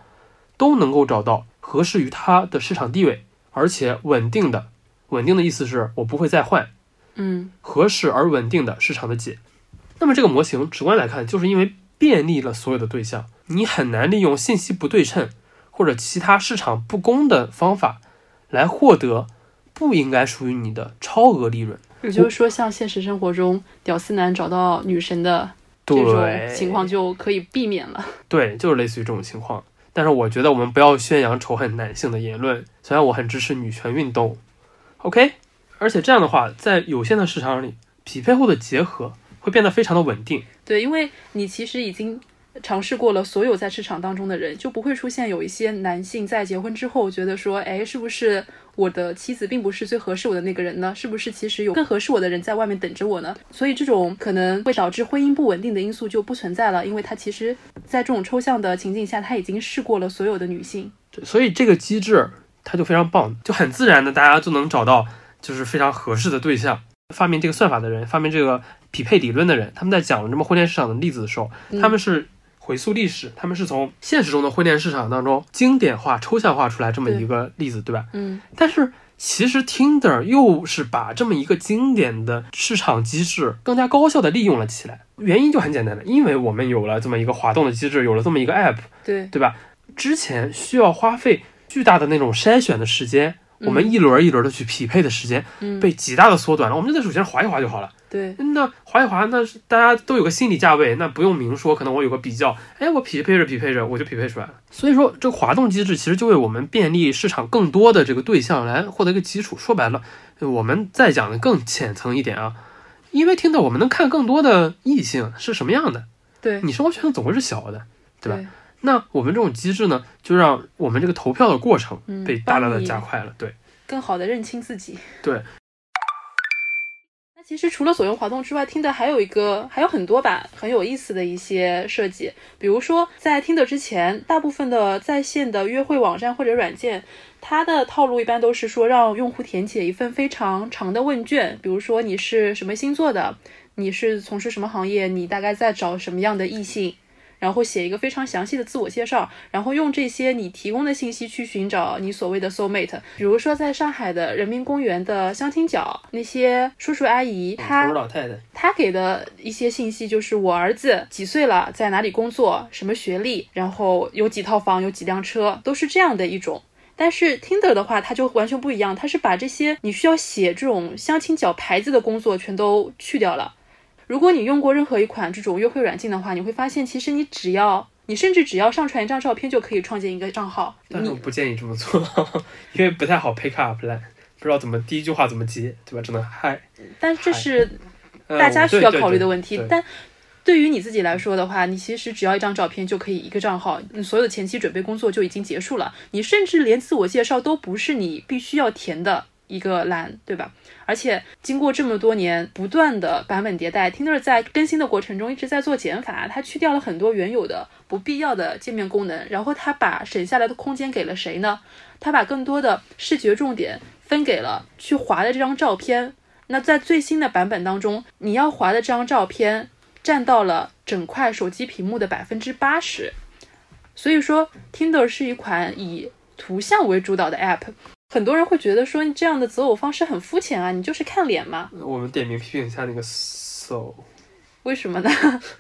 都能够找到合适于他的市场地位，而且稳定的。稳定的意思是我不会再换，嗯合适而稳定的市场的解。那么这个模型直观来看，就是因为便利了所有的对象，你很难利用信息不对称或者其他市场不公的方法来获得不应该属于你的超额利润。也就是说，像现实生活中屌丝男找到女神的这种，情况就可以避免了。对，就是类似于这种情况。但是我觉得我们不要宣扬仇恨男性的言论，虽然我很支持女权运动，OK，而且这样的话，在有限的市场里，匹配后的结合会变得非常的稳定。对，因为你其实已经尝试过了所有在市场当中的人，就不会出现有一些男性在结婚之后觉得说，哎，是不是我的妻子并不是最合适我的那个人呢？是不是其实有更合适我的人在外面等着我呢？所以这种可能会导致婚姻不稳定的因素就不存在了，因为他其实在这种抽象的情境下，他已经试过了所有的女性。对所以这个机制它就非常棒，就很自然的大家就能找到就是非常合适的对象。发明这个算法的人，发明这个匹配理论的人，他们在讲了这么婚恋市场的例子的时候，嗯他们是回溯历史，他们是从现实中的婚恋市场当中经典化、抽象化出来这么一个例子，对吧？嗯但是其实 Tinder 又是把这么一个经典的市场机制更加高效的利用了起来。原因就很简单了，因为我们有了这么一个滑动的机制，有了这么一个 app，对，对吧？之前需要花费巨大的那种筛选的时间，我们嗯一轮一轮的去匹配的时间嗯，被极大的缩短了。我们就在手机上划一划就好了。对，那划一划，那是大家都有个心理价位，那不用明说，可能我有个比较，哎，我匹配着匹配着，我就匹配出来了。所以说，这个滑动机制其实就为我们便利市场更多的这个对象来获得一个基础。说白了，我们再讲的更浅层一点啊，因为听到我们能看更多的异性是什么样的，对，你生活圈子总会是小的。对吧对？那我们这种机制呢，就让我们这个投票的过程嗯被大大的加快了。对更好的认清自己。对，那其实除了左右滑动之外，听的还有一个还有很多吧，很有意思的一些设计。比如说，在听的之前，大部分的在线的约会网站或者软件，它的套路一般都是说让用户填写一份非常长的问卷，比如说你是什么星座的，你是从事什么行业，你大概在找什么样的异性。然后写一个非常详细的自我介绍，然后用这些你提供的信息去寻找你所谓的 soul mate。比如说，在上海的人民公园的相亲角，那些叔叔阿姨，他老太太，他给的一些信息就是我儿子几岁了，在哪里工作，什么学历，然后有几套房，有几辆车，都是这样的一种。但是 Tinder 的话，它就完全不一样，它是把这些你需要写这种相亲角牌子的工作全都去掉了。如果你用过任何一款这种约会软件的话，你会发现，其实你只要你甚至只要上传一张照片就可以创建一个账号。你但是我不建议这么做，[LAUGHS] 因为不太好 pick up 来，不知道怎么第一句话怎么接，对吧？只能嗨。但这是呃大家需要考虑的对问题。对但对于你自己来说的话，你其实只要一张照片就可以一个账号，你所有的前期准备工作就已经结束了。你甚至连自我介绍都不是你必须要填的一个栏，对吧？而且经过这么多年不断的版本迭代，Tinder 在更新的过程中一直在做减法，它去掉了很多原有的不必要的界面功能，然后它把省下来的空间给了谁呢？它把更多的视觉重点分给了去划的这张照片。那在最新的版本当中，你要划的这张照片占到了整块手机屏幕的百分之八十。所以说，Tinder 是一款以图像为主导的 App。很多人会觉得说你这样的择偶方式很肤浅啊，你就是看脸嘛？我们点名批评一下那个 so，[LAUGHS] 为什么呢？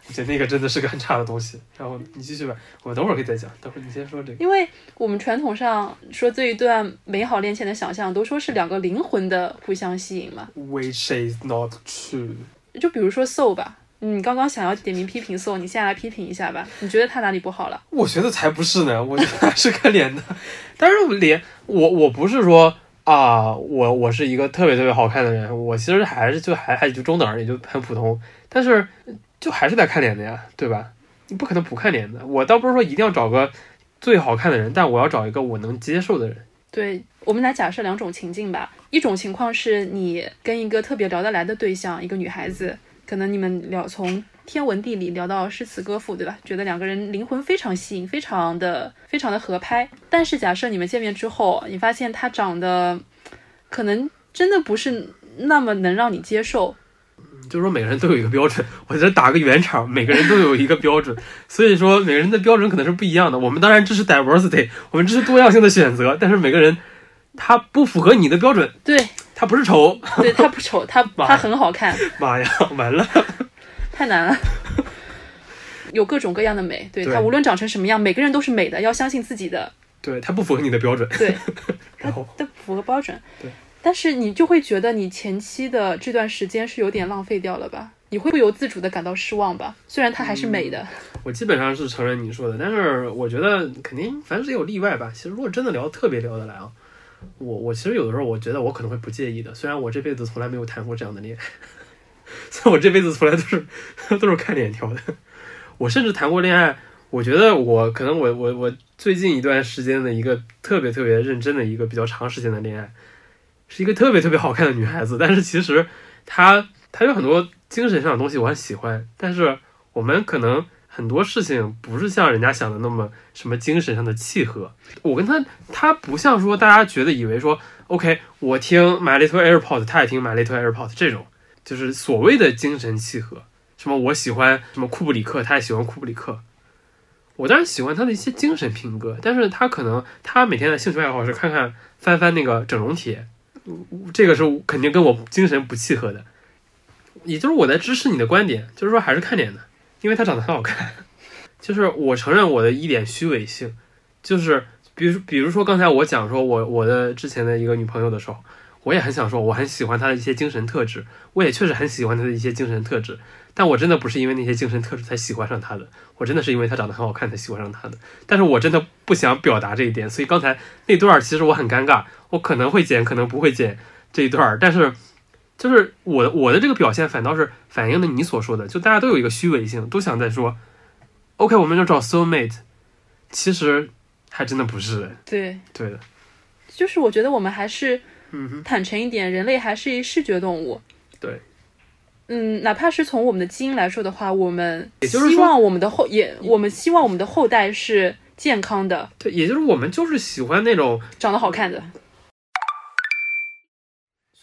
我觉得那个真的是个很差的东西。然后你继续吧，我等会儿可以再讲。等会儿你先说这个。因为我们传统上说这一段美好恋情的想象，都说是两个灵魂的互相吸引嘛。Which is not true。就比如说 Soul 吧，你刚刚想要点名批评 Soul，你现在来批评一下吧，你觉得他哪里不好了？[LAUGHS] 我觉得才不是呢，我觉得还是看脸的。[LAUGHS] 但是我脸，我我不是说啊，我我是一个特别特别好看的人，我其实还是就还还就中等而已，就很普通。但是就还是得看脸的呀，对吧？你不可能不看脸的。我倒不是说一定要找个最好看的人，但我要找一个我能接受的人。对我们来假设两种情境吧，一种情况是你跟一个特别聊得来的对象，一个女孩子，可能你们聊从天文地理聊到诗词歌赋，对吧？觉得两个人灵魂非常吸引，非常的非常的合拍。但是假设你们见面之后，你发现他长得可能真的不是那么能让你接受，[LAUGHS] 就是说每个人都有一个标准，我这打个圆场，每个人都有一个标准，所以说每个人的标准可能是不一样的。我们当然支持 diversity，我们支持多样性的选择，但是每个人他不符合你的标准，对他不是丑，对，他不丑，他 [LAUGHS] 妈他很好看，妈呀，完了，太难了。有各种各样的美，对对他无论长成什么样，每个人都是美的，要相信自己的对他不符合你的标准，对，[LAUGHS] 然后的符合标准。对，但是你就会觉得你前期的这段时间是有点浪费掉了吧？你会不由自主的感到失望吧？虽然它还是美的，我基本上是承认你说的，但是我觉得肯定凡事也有例外吧。其实如果真的聊特别聊得来啊，我我其实有的时候我觉得我可能会不介意的，虽然我这辈子从来没有谈过这样的恋爱，[LAUGHS] 所以我这辈子从来都是 [LAUGHS] 都是看脸挑的。我甚至谈过恋爱，我觉得我可能我我我最近一段时间的一个特别特别认真的一个比较长时间的恋爱，是一个特别特别好看的女孩子，但是其实她她有很多精神上的东西我很喜欢，但是我们可能很多事情不是像人家想的那么什么精神上的契合。我跟他，他不像说大家觉得以为说，OK，我听 My Little Airport，他也听 My Little Airport 这种，就是所谓的精神契合。什么我喜欢什么库布里克，他也喜欢库布里克。我当然喜欢他的一些精神品格，但是他可能他每天的兴趣爱好是看看翻翻那个整容帖，这个是肯定跟我精神不契合的。也就是我在支持你的观点，就是说还是看脸的，因为他长得很好看。就是我承认我的一点虚伪性，就是比如比如说刚才我讲说我我的之前的一个女朋友的时候，我也很想说我很喜欢她的一些精神特质，我也确实很喜欢她的一些精神特质，但我真的不是因为那些精神特质才喜欢上她的，我真的是因为她长得很好看才喜欢上她的。但是我真的不想表达这一点，所以刚才那段其实我很尴尬，我可能会剪，可能不会剪这一段，但是。就是我的我的这个表现反倒是反映了你所说的，就大家都有一个虚伪性，都想在说，OK，我们就找 soul mate，其实还真的不是，对，对的，就是我觉得我们还是坦诚一点，人类还是一视觉动物。对，嗯，哪怕是从我们的基因来说的话，我们也就是说希望我们的后也，我们希望我们的后代是健康的，对，也就是我们就是喜欢那种，长得好看的。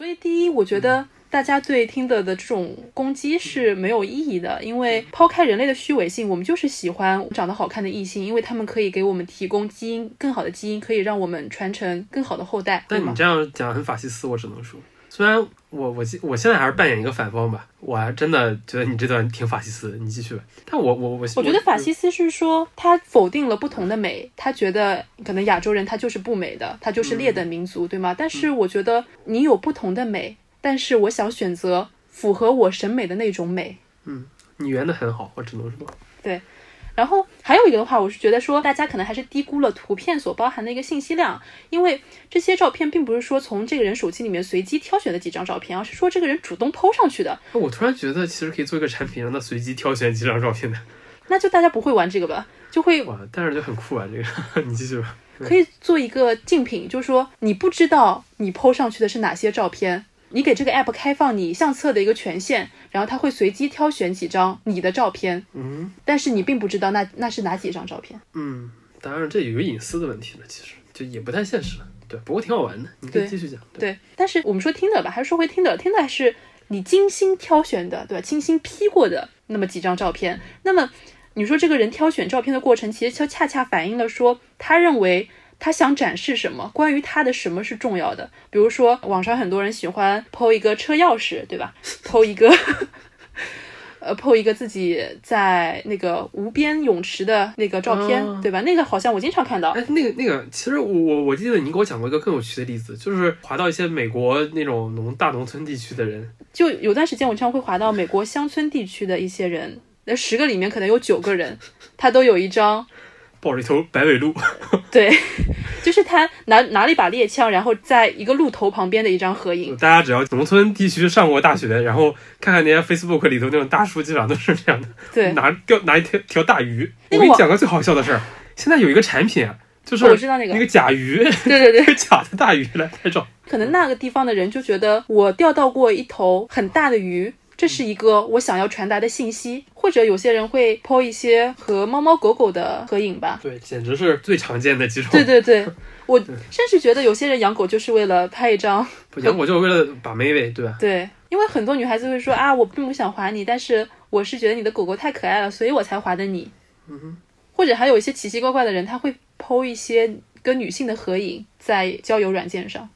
所以，第一，我觉得大家对听的的这种攻击是没有意义的，因为抛开人类的虚伪性，我们就是喜欢长得好看的异性，因为他们可以给我们提供基因更好的基因，可以让我们传承更好的后代，但你这样讲很法西斯，我只能说，虽然我我现我现在还是扮演一个反方吧，我还真的觉得你这段挺法西斯的，你继续吧。但我我我我觉得法西斯是说他否定了不同的美，他觉得可能亚洲人他就是不美的，他就是劣等民族，对吗？但是我觉得你有不同的美，但是我想选择符合我审美的那种美。嗯你圆的很好，我只能说，然后还有一个的话，我是觉得说大家可能还是低估了图片所包含的一个信息量，因为这些照片并不是说从这个人手机里面随机挑选的几张照片，而是说这个人主动 PO 上去的，我突然觉得其实可以做一个产品，让他随机挑选几张照片的，那就大家不会玩这个吧，就会哇，但是就很酷啊，这个。[LAUGHS] 你继续吧。可以做一个竞品，就是说你不知道你 PO 上去的是哪些照片，你给这个 app 开放你相册的一个权限，然后它会随机挑选几张你的照片，嗯但是你并不知道那那是哪几张照片。嗯，当然这有个隐私的问题了，其实就也不太现实了。对，不过挺好玩的，你可以继续讲。对，但是我们说听的吧，还是说回听的，听的还是你精心挑选的，对吧？精心 P 过的那么几张照片。那么你说这个人挑选照片的过程，其实就恰恰反映了说他认为他想展示什么，关于他的什么是重要的。比如说网上很多人喜欢剖一个车钥匙，对吧？剖一个。呃，PO 一个自己在那个无边泳池的那个照片，哦对吧？那个好像我经常看到。哎，那个那个，其实我我我记得你给我讲过一个更有趣的例子，就是滑到一些美国那种农大农村地区的人，就有段时间，我经常会滑到美国乡村地区的一些人，那十个里面可能有九个人，他都有一张，抱着一头白尾鹿，[LAUGHS] 对，就是他拿拿了一把猎枪，然后在一个鹿头旁边的一张合影。大家只要农村地区上过大学，然后看看那些 Facebook 里头那种大叔，基本上都是这样的，对，拿钓拿一条条大鱼。那个我我给你讲个最好笑的事儿，现在有一个产品啊，就是哦我知道那个那个甲鱼，对对 [LAUGHS] 对，假的大鱼来拍照。可能那个地方的人就觉得我钓到过一头很大的鱼。这是一个我想要传达的信息，或者有些人会 po 一些和猫猫狗狗的合影吧。对，简直是最常见的几种。对对对，[LAUGHS] 我甚至觉得有些人养狗就是为了拍一张 [LAUGHS] 不养狗就是为了把妹妹，对吧？[LAUGHS] 对，因为很多女孩子会说啊，我并不想划你，但是我是觉得你的狗狗太可爱了，所以我才划的你。嗯哼，或者还有一些奇奇怪怪的人，他会剖一些跟女性的合影在交友软件上。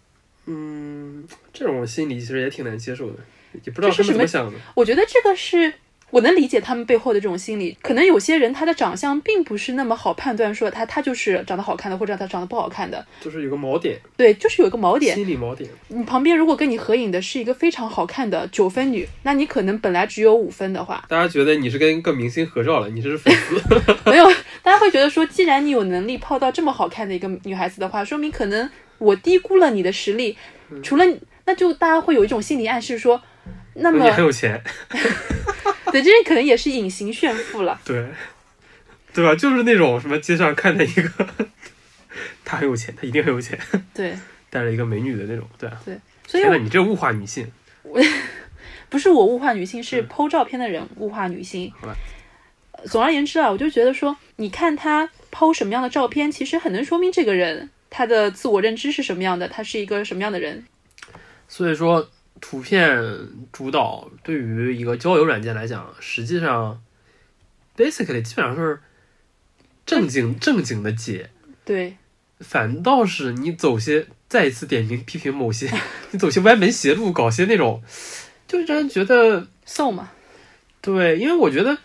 嗯，这种心理其实也挺难接受的，也不知道是们怎么想的。我觉得这个是我能理解他们背后的这种心理。可能有些人他的长相并不是那么好判断，说他他就是长得好看的，或者他长得不好看的。就是有个锚点，对，就是有一个锚点。心理锚点。你旁边如果跟你合影的是一个非常好看的九分女，那你可能本来只有五分的话，大家觉得你是跟一个明星合照了，你这是粉丝。[LAUGHS] 没有，大家会觉得说，既然你有能力泡到这么好看的一个女孩子的话，说明可能我低估了你的实力。除了，那就大家会有一种心理暗示说，那么你很有钱，[LAUGHS] 对，这可能也是隐形炫富了。对，对吧？就是那种什么街上看见一个，他很有钱，他一定很有钱，对，[LAUGHS] 带着一个美女的那种，对啊。所以天，你这物化女性，不是我物化女性，是剖照片的人物化女性。好总而言之啊，我就觉得说，你看他剖什么样的照片，其实很能说明这个人他的自我认知是什么样的，他是一个什么样的人。所以说图片主导对于一个交友软件来讲，实际上 basically 基本上是正经。正经的解，对，反倒是你走些再一次点名批评某些 [LAUGHS] 你走些歪门邪路，搞些那种，就让人觉得送嘛，对，因为我觉得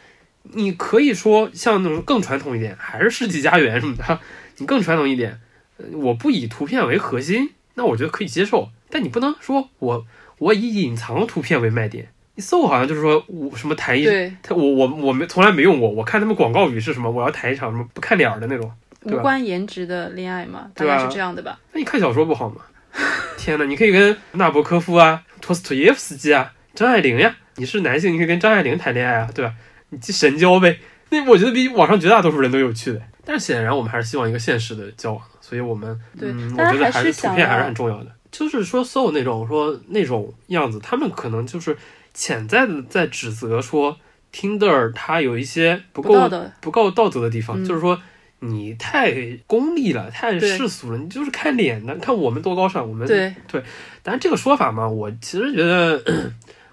你可以说像那种更传统一点，还是世纪佳缘什么的，[LAUGHS] 你更传统一点，呃我不以图片为核心，那我觉得可以接受。但你不能说我我以隐藏图片为卖点。你搜好像就是说我什么谈一，对，他我我我没从来没用过，我看他们广告语是什么，我要谈一场什么不看脸儿的那种。无关颜值的恋爱嘛，大概是这样的吧。那你看小说不好吗？[LAUGHS] 天呐，你可以跟纳博科夫啊、托斯托耶夫斯基啊、张爱玲呀，你是男性，你可以跟张爱玲谈恋爱啊，对吧？你去神交呗，那我觉得比网上绝大多数人都有趣的。但是显然我们还是希望一个现实的交往，所以我们对嗯，我觉得还是图片还是很重要的。就是说，所有那种说那种样子，他们可能就是潜在的在指责说 Tinder 它有一些不够不不够道德的地方，嗯。就是说你太功利了，太世俗了，你就是看脸的，看我们多高尚，我们对。但是这个说法嘛，我其实觉得，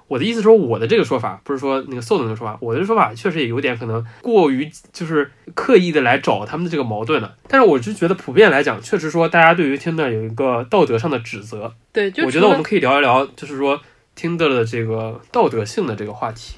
我的意思说，我的这个说法不是说那个 so 的那个说法，我的说法确实也有点可能过于就是刻意的来找他们的这个矛盾了。但是我就觉得普遍来讲，确实说大家对于 Tinder 有一个道德上的指责，对，就我觉得我们可以聊一聊，就是说 Tinder 的这个道德性的这个话题。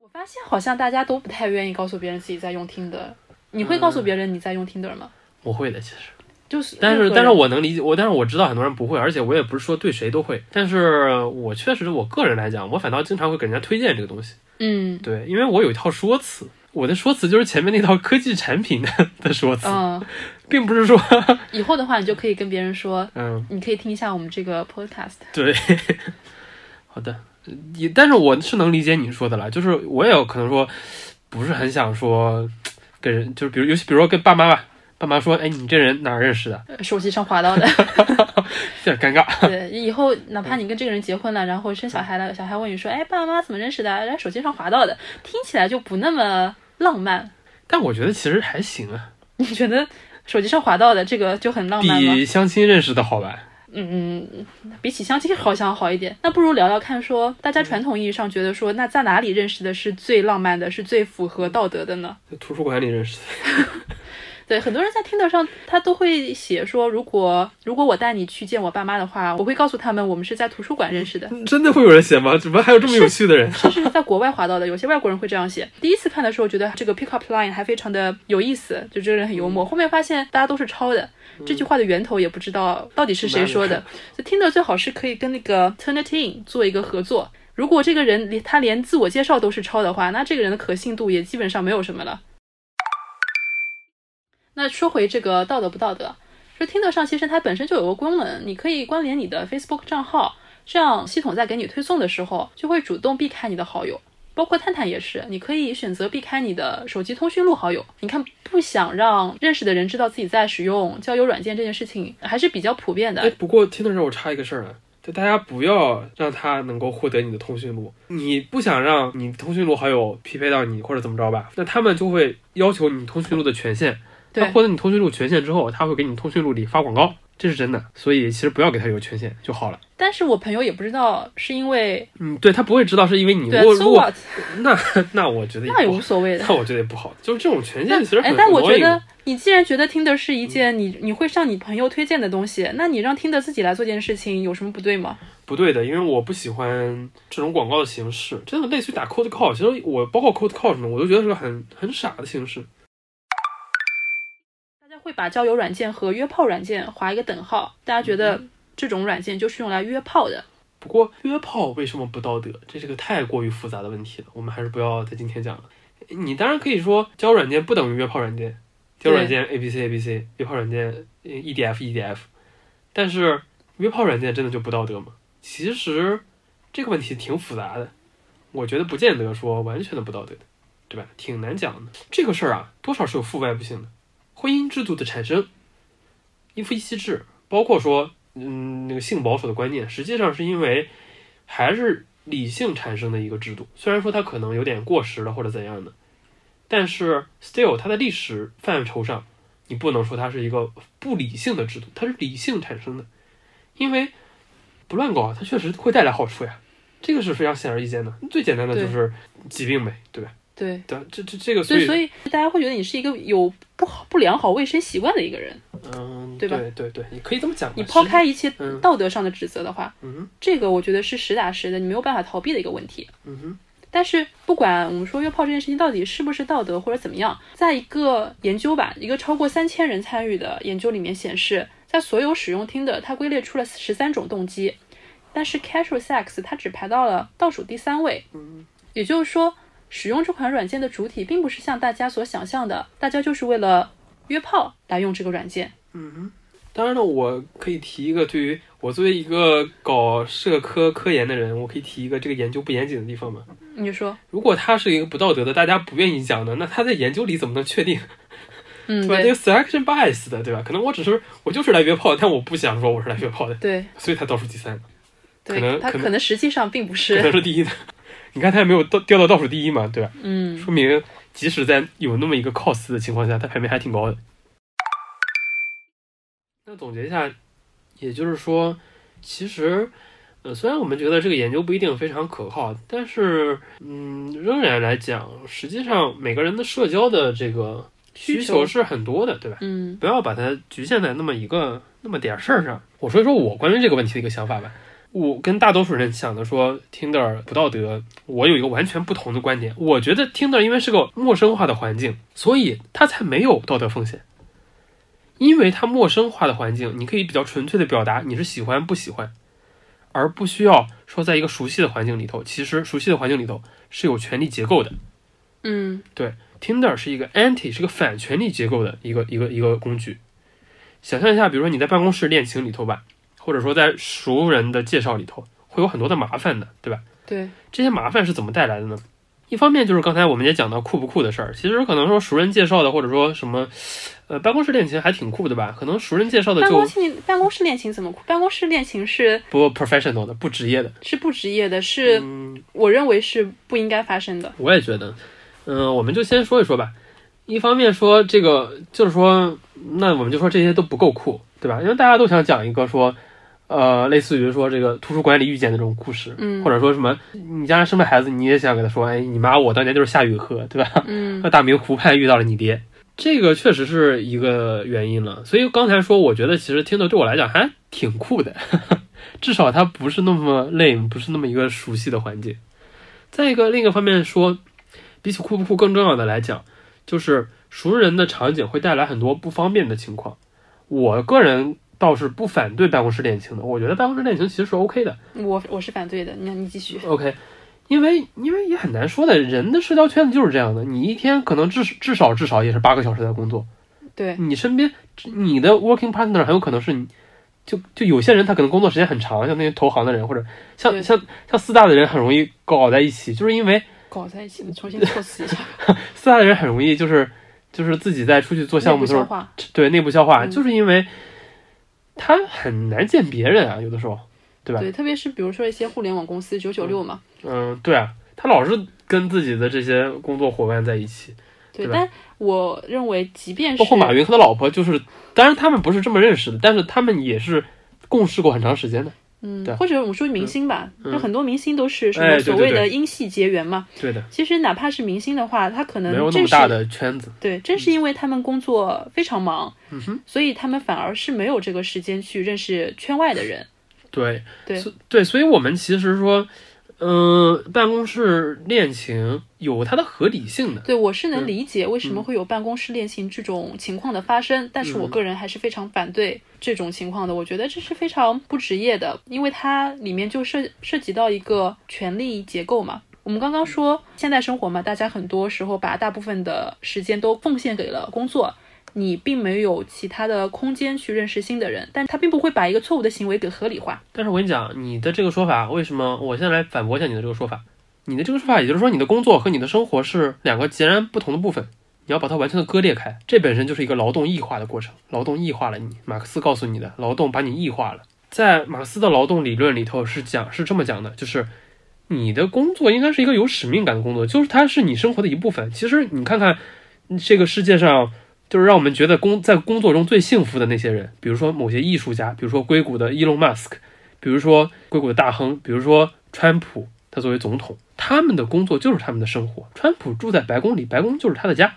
我发现好像大家都不太愿意告诉别人自己在用 Tinder。你会告诉别人你在用 Tinder 吗？我会的，其实，就是，但是但是我能理解，我但是我知道很多人不会，而且我也不是说对谁都会，但是我确实我个人来讲，我反倒经常会给人家推荐这个东西。嗯对，因为我有一套说辞，我的说辞就是前面那套科技产品的的说辞，嗯，并不是说，以后的话你就可以跟别人说，[LAUGHS] 嗯，你可以听一下我们这个 podcast。对，[LAUGHS] 好的，也，但是我是能理解你说的了，就是我也有可能说，不是很想说跟人，就是比如，尤其比如说跟爸妈吧，爸妈说，哎，你这人哪儿认识的，呃手机上滑到的，[LAUGHS] 有点尴尬。[LAUGHS] 对，以后哪怕你跟这个人结婚了，然后生小孩了，小孩问你说，哎，爸妈怎么认识的？人家手机上滑到的，听起来就不那么浪漫。但我觉得其实还行啊，[LAUGHS] 你觉得手机上滑到的这个就很浪漫吗？比相亲认识的好吧？嗯，比起相亲好像好一点。那不如聊聊看说，大家传统意义上觉得说，那在哪里认识的是最浪漫的，是最符合道德的呢？在图书馆里认识的，对，很多人在听的上，他都会写说，如果如果我带你去见我爸妈的话，我会告诉他们我们是在图书馆认识的。[LAUGHS] 真的会有人写吗？怎么还有这么有趣的人？这是在国外划到的，有些外国人会这样写。第一次看的时候，觉得这个 pick up line 还非常的有意思，就这个人很幽默。后面发现大家都是抄的，这句话的源头也不知道到底是谁说的。就听的最好是可以跟那个 Turnitin 做一个合作。如果这个人连他连自我介绍都是抄的话，那这个人的可信度也基本上没有什么了。那说回这个道德不道德，说听得上其实它本身就有个功能，你可以关联你的 Facebook 账号，这样系统在给你推送的时候就会主动避开你的好友。包括探探也是，你可以选择避开你的手机通讯录好友。你看，不想让认识的人知道自己在使用交友软件这件事情，还是比较普遍的。不过听的时候我插一个事儿啊，就大家不要让他能够获得你的通讯录，你不想让你通讯录好友匹配到你或者怎么着吧，那他们就会要求你通讯录的权限。对他获得你通讯录权限之后，他会给你通讯录里发广告，这是真的。所以其实不要给他有权限就好了。但是我朋友也不知道，是因为嗯，对他不会知道是因为你。对如果 so what，那 [LAUGHS] 那我觉得也那也，无所谓的。那我觉得也不好，就是这种权限其实很。哎，但我觉得你既然觉得听的是一件你你会向你朋友推荐的东西，那你让听的自己来做这件事情有什么不对吗？不对的，因为我不喜欢这种广告的形式，真的类似于打 cold call。其实我包括 cold call 什么，我都觉得是个很很傻的形式。会把交友软件和约炮软件划一个等号，大家觉得这种软件就是用来约炮的。不过约炮为什么不道德？这是个太过于复杂的问题了，我们还是不要在今天讲了。你当然可以说交友软件不等于约炮软件，交友软件 A B C A B C，约炮软件 E D F E D F，但是约炮软件真的就不道德吗？其实这个问题挺复杂的，我觉得不见得说完全的不道德的，对吧？挺难讲的。这个事儿啊，多少是有负外部性的。婚姻制度的产生，一夫一妻制，包括说嗯，那个性保守的观念，实际上是因为还是理性产生的一个制度。虽然说它可能有点过时了或者怎样的，但是 still 它在历史范畴上，你不能说它是一个不理性的制度，它是理性产生的。因为不乱搞，它确实会带来好处呀，这个是非常显而易见的。最简单的就是疾病呗，对吧？对对？这这这个所，以所以大家会觉得你是一个有不好不良好卫生习惯的一个人。嗯，对吧对对对，你可以这么讲。你抛开一切嗯道德上的指责的话，嗯这个我觉得是实打实的，你没有办法逃避的一个问题。嗯哼但是不管我们说约炮这件事情到底是不是道德或者怎么样，在一个研究吧，一个超过三千人参与的研究里面显示，在所有使用听的，它归列出了十三种动机，但是 casual sex 它只排到了倒数第三位。嗯也就是说，使用这款软件的主体并不是像大家所想象的，大家就是为了约炮来用这个软件。嗯哼当然了，我可以提一个，对于我作为一个搞社科科研的人，我可以提一个这个研究不严谨的地方嘛。你说，如果他是一个不道德的，大家不愿意讲的，那他在研究里怎么能确定？嗯，对吧？这对个 selection bias 的，对吧？可能我只是我就是来约炮，但我不想说我是来约炮的，对所以他倒数第三，可能对，它可能可能实际上并不可能是。是第一的。你看他也没有到掉到倒数第一嘛，对吧？嗯，说明即使在有那么一个 cos 的情况下，他排名还挺高的。那总结一下，也就是说，其实，呃，虽然我们觉得这个研究不一定非常可靠，但是，嗯，仍然来讲，实际上每个人的社交的这个需求是很多的，对吧？嗯不要把它局限在那么一个那么点事儿上。我说一说我关于这个问题的一个想法吧。我跟大多数人想的说 Tinder 不道德，我有一个完全不同的观点。我觉得 Tinder 因为是个陌生化的环境，所以它才没有道德风险。因为它陌生化的环境，你可以比较纯粹的表达你是喜欢不喜欢，而不需要说在一个熟悉的环境里头。其实熟悉的环境里头是有权力结构的。嗯对 Tinder 是一个 anti 是个反权力结构的一个一个一个工具。想象一下，比如说你在办公室恋情里头吧，或者说在熟人的介绍里头，会有很多的麻烦的，对吧？对，这些麻烦是怎么带来的呢？一方面就是刚才我们也讲到酷不酷的事儿，其实可能说熟人介绍的，或者说什么，呃，办公室恋情还挺酷的吧？可能熟人介绍的就办公室办公室恋情怎么酷？办公室恋情是不 professional 的，不职业的。是不职业的，是、嗯，我认为是不应该发生的。我也觉得，嗯、我们就先说一说吧。一方面说这个，就是说，那我们就说这些都不够酷，对吧？因为大家都想讲一个说，呃，类似于说这个图书馆里遇见的这种故事，嗯或者说什么，你家人生了孩子，你也想给他说，哎，你妈我当年就是夏雨荷，对吧？嗯 [LAUGHS] 在大明湖畔遇到了你爹，这个确实是一个原因了。所以刚才说，我觉得其实听的对我来讲还挺酷的，[LAUGHS] 至少它不是那么 lame，不是那么一个熟悉的环境。再一个，另一个方面说，比起酷不酷更重要的来讲，就是熟人的场景会带来很多不方便的情况。我个人倒是不反对办公室恋情的，我觉得办公室恋情其实是 OK 的。我我是反对的。那你继续。OK，因为因为也很难说的，人的社交圈子就是这样的，你一天可能至至少至少也是八个小时在工作，对，你身边你的 working partner 很有可能是你。就就有些人他可能工作时间很长，像那些投行的人，或者像像像四大的人很容易搞在一起，就是因为搞在一起，重新措辞一下。[LAUGHS] 四大的人很容易就是就是自己在出去做项目的时候。对内部消化，嗯就是因为他很难见别人啊，有的时候，对吧？对，特别是比如说一些互联网公司九九六嘛，嗯，对啊，他老是跟自己的这些工作伙伴在一起，对。对但我认为，即便是包括马云和他老婆，就是当然他们不是这么认识的，但是他们也是共事过很长时间的。对，嗯或者我们说明星吧，嗯。很多明星都是什么所谓的因戏结缘嘛。对的，其实哪怕是明星的话，他可能没有那么大的圈子。对，正是因为他们工作非常忙，嗯哼，所以他们反而是没有这个时间去认识圈外的人。对。对。对，所以我们其实说，嗯、办公室恋情有它的合理性的。对我是能嗯理解为什么会有办公室恋情这种情况的发生，但是我嗯个人还是非常反对这种情况的。我觉得这是非常不职业的，因为它里面就涉涉及到一个权力结构嘛。我们刚刚说现代生活嘛，大家很多时候把大部分的时间都奉献给了工作，你并没有其他的空间去认识新的人，但他并不会把一个错误的行为给合理化。但是我跟你讲，你的这个说法，为什么我现在来反驳一下你的这个说法？你的这个说法，也就是说，你的工作和你的生活是两个截然不同的部分，你要把它完全的割裂开，这本身就是一个劳动异化的过程。劳动异化了你，马克思告诉你的，劳动把你异化了。在马克思的劳动理论里头是讲是这么讲的，就是你的工作应该是一个有使命感的工作，就是它是你生活的一部分。其实你看看这个世界上，就是让我们觉得工在工作中最幸福的那些人，比如说某些艺术家，比如说硅谷的伊隆马斯克，比如说硅谷的大亨，比如说川普，他作为总统，他们的工作就是他们的生活。川普住在白宫里，白宫就是他的家。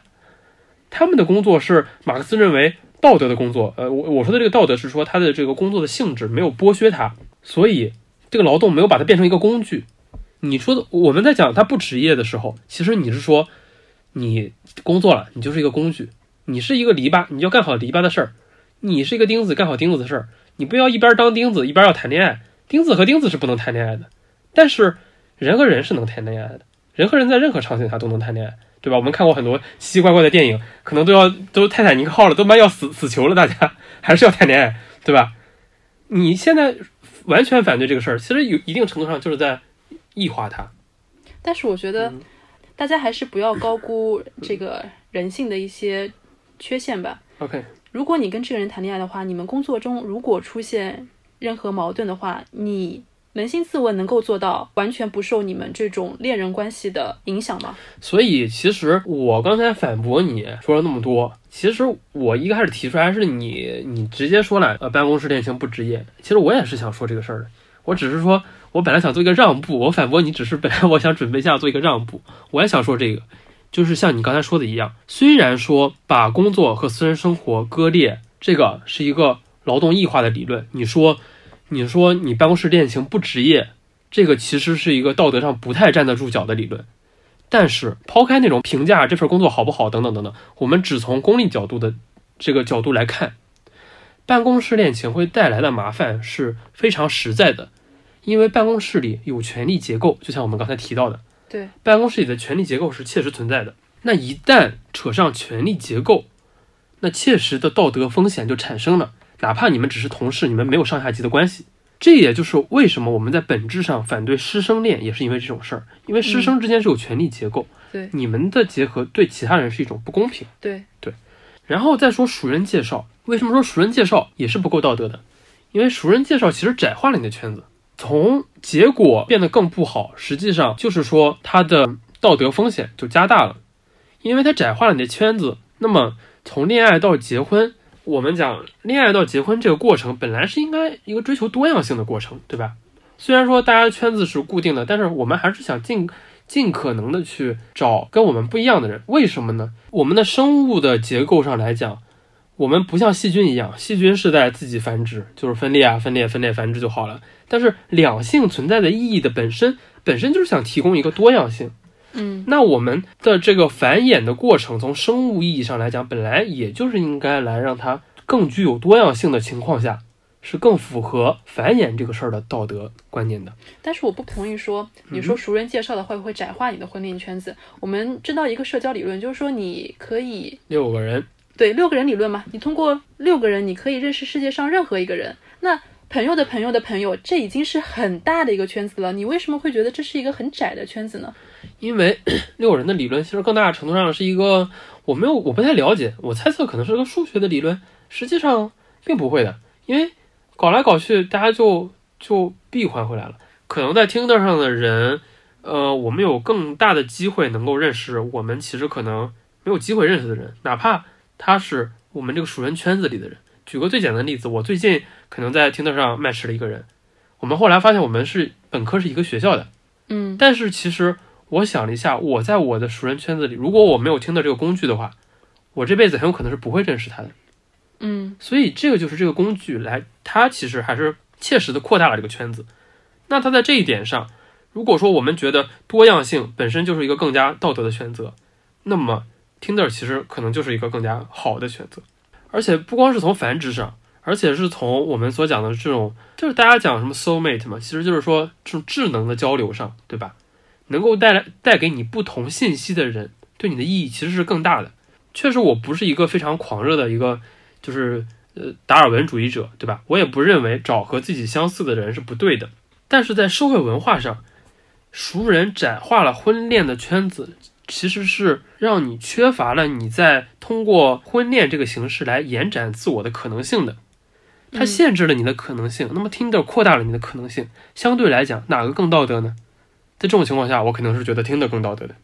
他们的工作是马克思认为道德的工作。呃，我我说的这个道德是说他的这个工作的性质没有剥削他，所以这个劳动没有把它变成一个工具。你说的我们在讲他不职业的时候，其实你是说你工作了，你就是一个工具，你是一个篱笆，你就干好篱笆的事儿；你是一个钉子，干好钉子的事儿。你不要一边当钉子一边要谈恋爱，钉子和钉子是不能谈恋爱的，但是人和人是能谈恋爱的，人和人在任何场景下都能谈恋爱，对吧？我们看过很多奇奇怪怪的电影，可能都要都泰坦尼克号了，都妈要死死球了，大家 [LAUGHS] 还是要谈恋爱，对吧？你现在完全反对这个事儿，其实有一定程度上就是在异化它。但是我觉得嗯大家还是不要高估这个人性的一些缺陷吧。OK，如果你跟这个人谈恋爱的话，你们工作中如果出现任何矛盾的话，你扪心自问，能够做到完全不受你们这种恋人关系的影响吗？所以其实我刚才反驳你说了那么多，其实我一开始提出来是你你直接说了，呃，办公室恋情不职业。其实我也是想说这个事儿的，我只是说我本来想做一个让步，我反驳你只是本来 [LAUGHS] 我想准备一下做一个让步，我也想说这个，就是像你刚才说的一样，虽然说把工作和私人生活割裂，这个是一个劳动异化的理论，你说你说你办公室恋情不职业，这个其实是一个道德上不太站得住脚的理论。但是抛开那种评价这份工作好不好等等等等，我们只从功利角度的这个角度来看，办公室恋情会带来的麻烦是非常实在的，因为办公室里有权力结构，就像我们刚才提到的，对，办公室里的权力结构是切实存在的。那一旦扯上权力结构，那切实的道德风险就产生了。哪怕你们只是同事，你们没有上下级的关系，这也就是为什么我们在本质上反对师生恋，也是因为这种事儿。因为师生之间是有权力结构，对你们的结合对其他人是一种不公平。对，然后再说熟人介绍，为什么说熟人介绍也是不够道德的？因为熟人介绍其实窄化了你的圈子，从结果变得更不好，实际上就是说它的道德风险就加大了，因为它窄化了你的圈子。那么从恋爱到结婚，我们讲恋爱到结婚这个过程本来是应该一个追求多样性的过程，对吧？虽然说大家圈子是固定的，但是我们还是想尽尽可能的去找跟我们不一样的人。为什么呢？我们的生物的结构上来讲，我们不像细菌一样，细菌是在自己繁殖，就是分裂啊、分裂、分裂、繁殖就好了。但是两性存在的意义的本身，本身就是想提供一个多样性。嗯，那我们的这个繁衍的过程，从生物意义上来讲，本来也就是应该来让它更具有多样性的情况下，是更符合繁衍这个事儿的道德观念的。但是我不同意说，你说熟人介绍的话会不会窄化你的婚恋圈子？我们知道一个社交理论，就是说你可以六个人，对六个人理论嘛，你通过六个人，你可以认识世界上任何一个人。那朋友的朋友的朋友，这已经是很大的一个圈子了。你为什么会觉得这是一个很窄的圈子呢？因为 [CLEARS THROAT] 六个人的理论其实更大程度上是一个我没有我不太了解，我猜测可能是个数学的理论，实际上并不会的，因为搞来搞去大家就就闭环回来了。可能在听的上的人，呃，我们有更大的机会能够认识我们其实可能没有机会认识的人，哪怕他是我们这个熟人圈子里的人。举个最简单的例子，我最近可能在 Tinder 上 match 了一个人，我们后来发现我们是本科是一个学校的。嗯，但是其实我想了一下，我在我的熟人圈子里，如果我没有听到这个工具的话，我这辈子很有可能是不会认识他的。嗯，所以这个就是这个工具来，它其实还是切实的扩大了这个圈子。那它在这一点上，如果说我们觉得多样性本身就是一个更加道德的选择，那么 Tinder 其实可能就是一个更加好的选择。而且不光是从繁殖上，而且是从我们所讲的这种，就是大家讲什么 soul mate 嘛，其实就是说这种智能的交流上，对吧？能够带来带给你不同信息的人，对你的意义其实是更大的。确实，我不是一个非常狂热的一个，就是呃达尔文主义者，对吧？我也不认为找和自己相似的人是不对的。但是在社会文化上，熟人窄化了婚恋的圈子，其实是让你缺乏了你在通过婚恋这个形式来延展自我的可能性的。它嗯限制了你的可能性，那么 Tinder 扩大了你的可能性，相对来讲哪个更道德呢？在这种情况下，我肯定是觉得 Tinder 更道德的。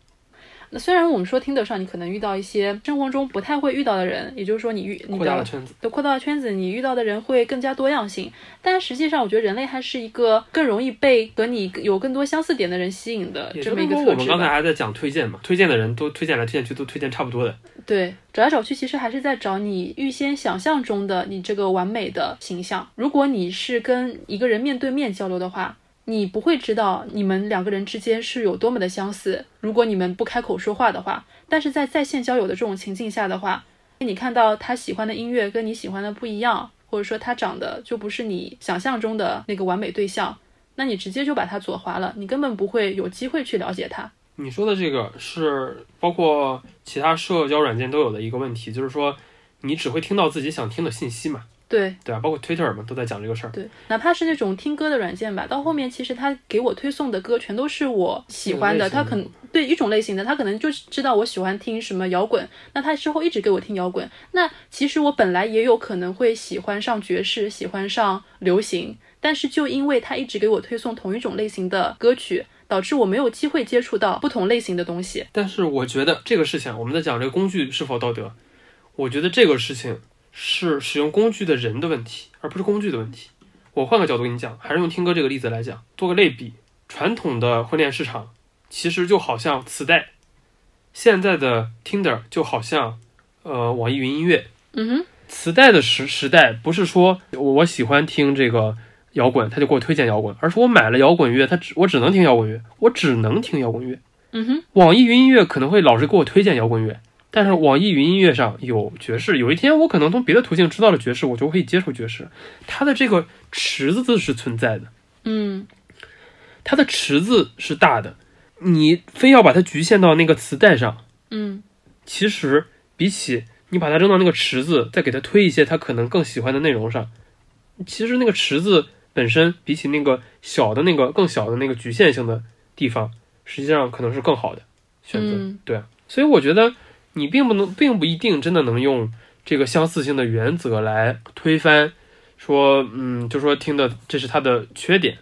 那虽然我们说听得上，你可能遇到一些生活中不太会遇到的人，也就是说你遇你的扩大了圈子。对扩大了圈子，你遇到的人会更加多样性。但实际上，我觉得人类还是一个更容易被和你有更多相似点的人吸引的这么一个就是说，我们特质。刚才还在讲推荐嘛，推荐的人都推荐来推荐去，都推荐差不多的。对，找来找去，其实还是在找你预先想象中的你这个完美的形象。如果你是跟一个人面对面交流的话，你不会知道你们两个人之间是有多么的相似。如果你们不开口说话的话，但是在在线交友的这种情境下的话，你看到他喜欢的音乐跟你喜欢的不一样，或者说他长得就不是你想象中的那个完美对象，那你直接就把他左滑了，你根本不会有机会去了解他。你说的这个是包括其他社交软件都有的一个问题，就是说你只会听到自己想听的信息嘛，对，对啊？包括 Twitter 嘛，都在讲这个事儿。对，哪怕是那种听歌的软件吧，到后面其实他给我推送的歌全都是我喜欢的，他可能对一种类型的，他可能就知道我喜欢听什么摇滚，那他之后一直给我听摇滚。那其实我本来也有可能会喜欢上爵士，喜欢上流行，但是就因为他一直给我推送同一种类型的歌曲，导致我没有机会接触到不同类型的东西。但是我觉得这个事情，我们在讲这个工具是否道德，我觉得这个事情是使用工具的人的问题，而不是工具的问题。我换个角度跟你讲，还是用听歌这个例子来讲，做个类比。传统的婚恋市场其实就好像磁带，现在的 Tinder 就好像呃网易云音乐。嗯哼，磁带的时时代不是说我我喜欢听这个摇滚，他就给我推荐摇滚，而是我买了摇滚乐，他只我只能听摇滚乐，我只能听摇滚乐。嗯哼，网易云音乐可能会老是给我推荐摇滚乐，但是网易云音乐上有爵士。有一天我可能从别的途径知道了爵士，我就可以接触爵士。它的这个池子是存在的，嗯，它的池子是大的，你非要把它局限到那个磁带上，嗯，其实比起你把它扔到那个池子，再给它推一些它可能更喜欢的内容上，其实那个池子本身比起那个小的那个更小的那个局限性的地方，实际上可能是更好的选择。嗯对啊，所以我觉得你并不能，并不一定真的能用这个相似性的原则来推翻，说，嗯，就说听的这是它的缺点。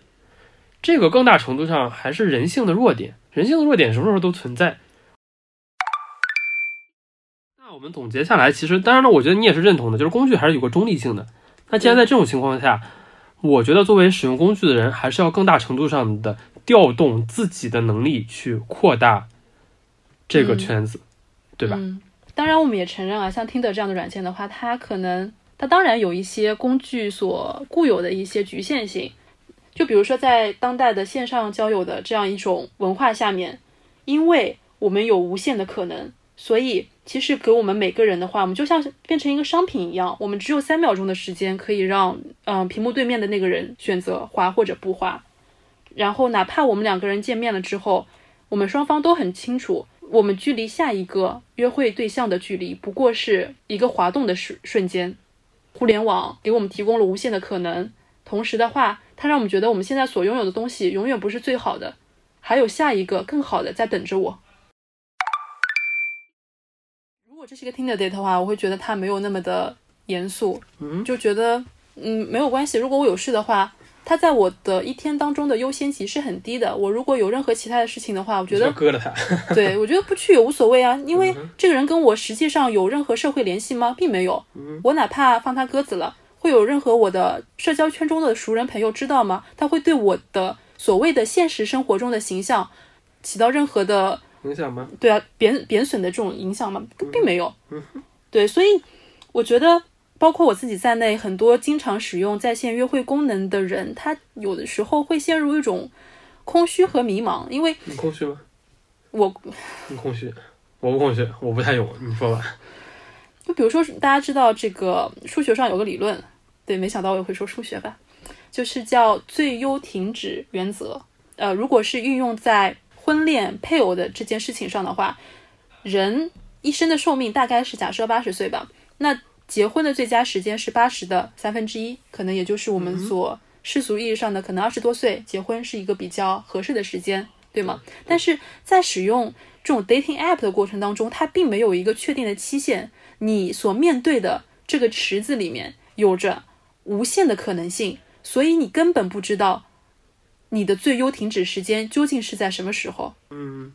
这个更大程度上还是人性的弱点，人性的弱点什么时候都存在。那我们总结下来，其实当然了，我觉得你也是认同的，就是工具还是有个中立性的。那既然在这种情况下，我觉得作为使用工具的人，还是要更大程度上的调动自己的能力去扩大这个嗯圈子，对吧？嗯，当然，我们也承认啊，像听的这样的软件的话，它可能它当然有一些工具所固有的一些局限性，就比如说在当代的线上交友的这样一种文化下面，因为我们有无限的可能，所以其实给我们每个人的话，我们就像变成一个商品一样，我们只有三秒钟的时间可以让嗯、屏幕对面的那个人选择滑或者不滑，然后哪怕我们两个人见面了之后，我们双方都很清楚，我们距离下一个约会对象的距离不过是一个滑动的瞬瞬间。互联网给我们提供了无限的可能，同时的话，它让我们觉得我们现在所拥有的东西永远不是最好的，还有下一个更好的在等着我。如果这是一个 Tinder date 的话，我会觉得它没有那么的严肃，嗯就觉得嗯没有关系。如果我有事的话，它在我的一天当中的优先级是很低的。我如果有任何其他的事情的话，我觉得。[LAUGHS] [LAUGHS] 对，我觉得不去也无所谓啊，因为这个人跟我实际上有任何社会联系吗？并没有。我哪怕放他鸽子了，会有任何我的社交圈中的熟人朋友知道吗？他会对我的所谓的现实生活中的形象起到任何的影响吗？对啊贬贬损的这种影响吗？并没有。对，所以我觉得。包括我自己在内，很多经常使用在线约会功能的人，他有的时候会陷入一种空虚和迷茫，因为你空虚吗？我你空虚，我不空虚，我不太用。你说吧。就比如说，大家知道这个数学上有个理论，对，没想到我也会说数学吧，就是叫最优停止原则。呃，如果是运用在婚恋配偶的这件事情上的话，人一生的寿命大概是假设八十岁吧，那结婚的最佳时间是八十的三分之一，可能也就是我们所世俗意义上的可能二十多岁结婚是一个比较合适的时间，对吗？但是在使用这种 dating app 的过程当中，它并没有一个确定的期限，你所面对的这个池子里面有着无限的可能性，所以你根本不知道你的最优停止时间究竟是在什么时候。嗯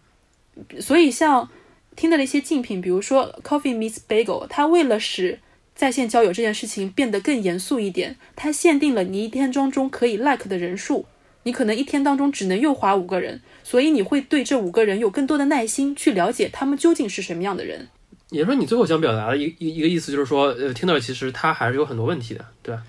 所以像听到的一些竞品，比如说 Coffee Meets Bagel，它为了使在线交友这件事情变得更严肃一点，它限定了你一天当中可以 like 的人数，你可能一天当中只能右滑五个人，所以你会对这五个人有更多的耐心去了解他们究竟是什么样的人。也就是说，你最后想表达的一一一个意思就是说，呃，Tinder 其实它还是有很多问题的，对吧？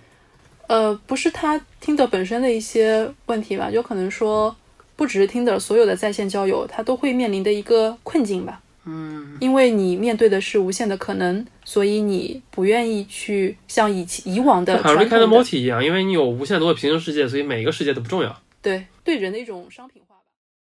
呃，不是他听的本身的一些问题吧，有可能说不只是听的，所有的在线交友它都会面临的一个困境吧。嗯，因为你面对的是无限的可能，所以你不愿意去像以前以往的好像传 Rick and 统的 Morty 一样，因为你有无限多的平行世界，所以每一个世界都不重要。对对人的一种商品化。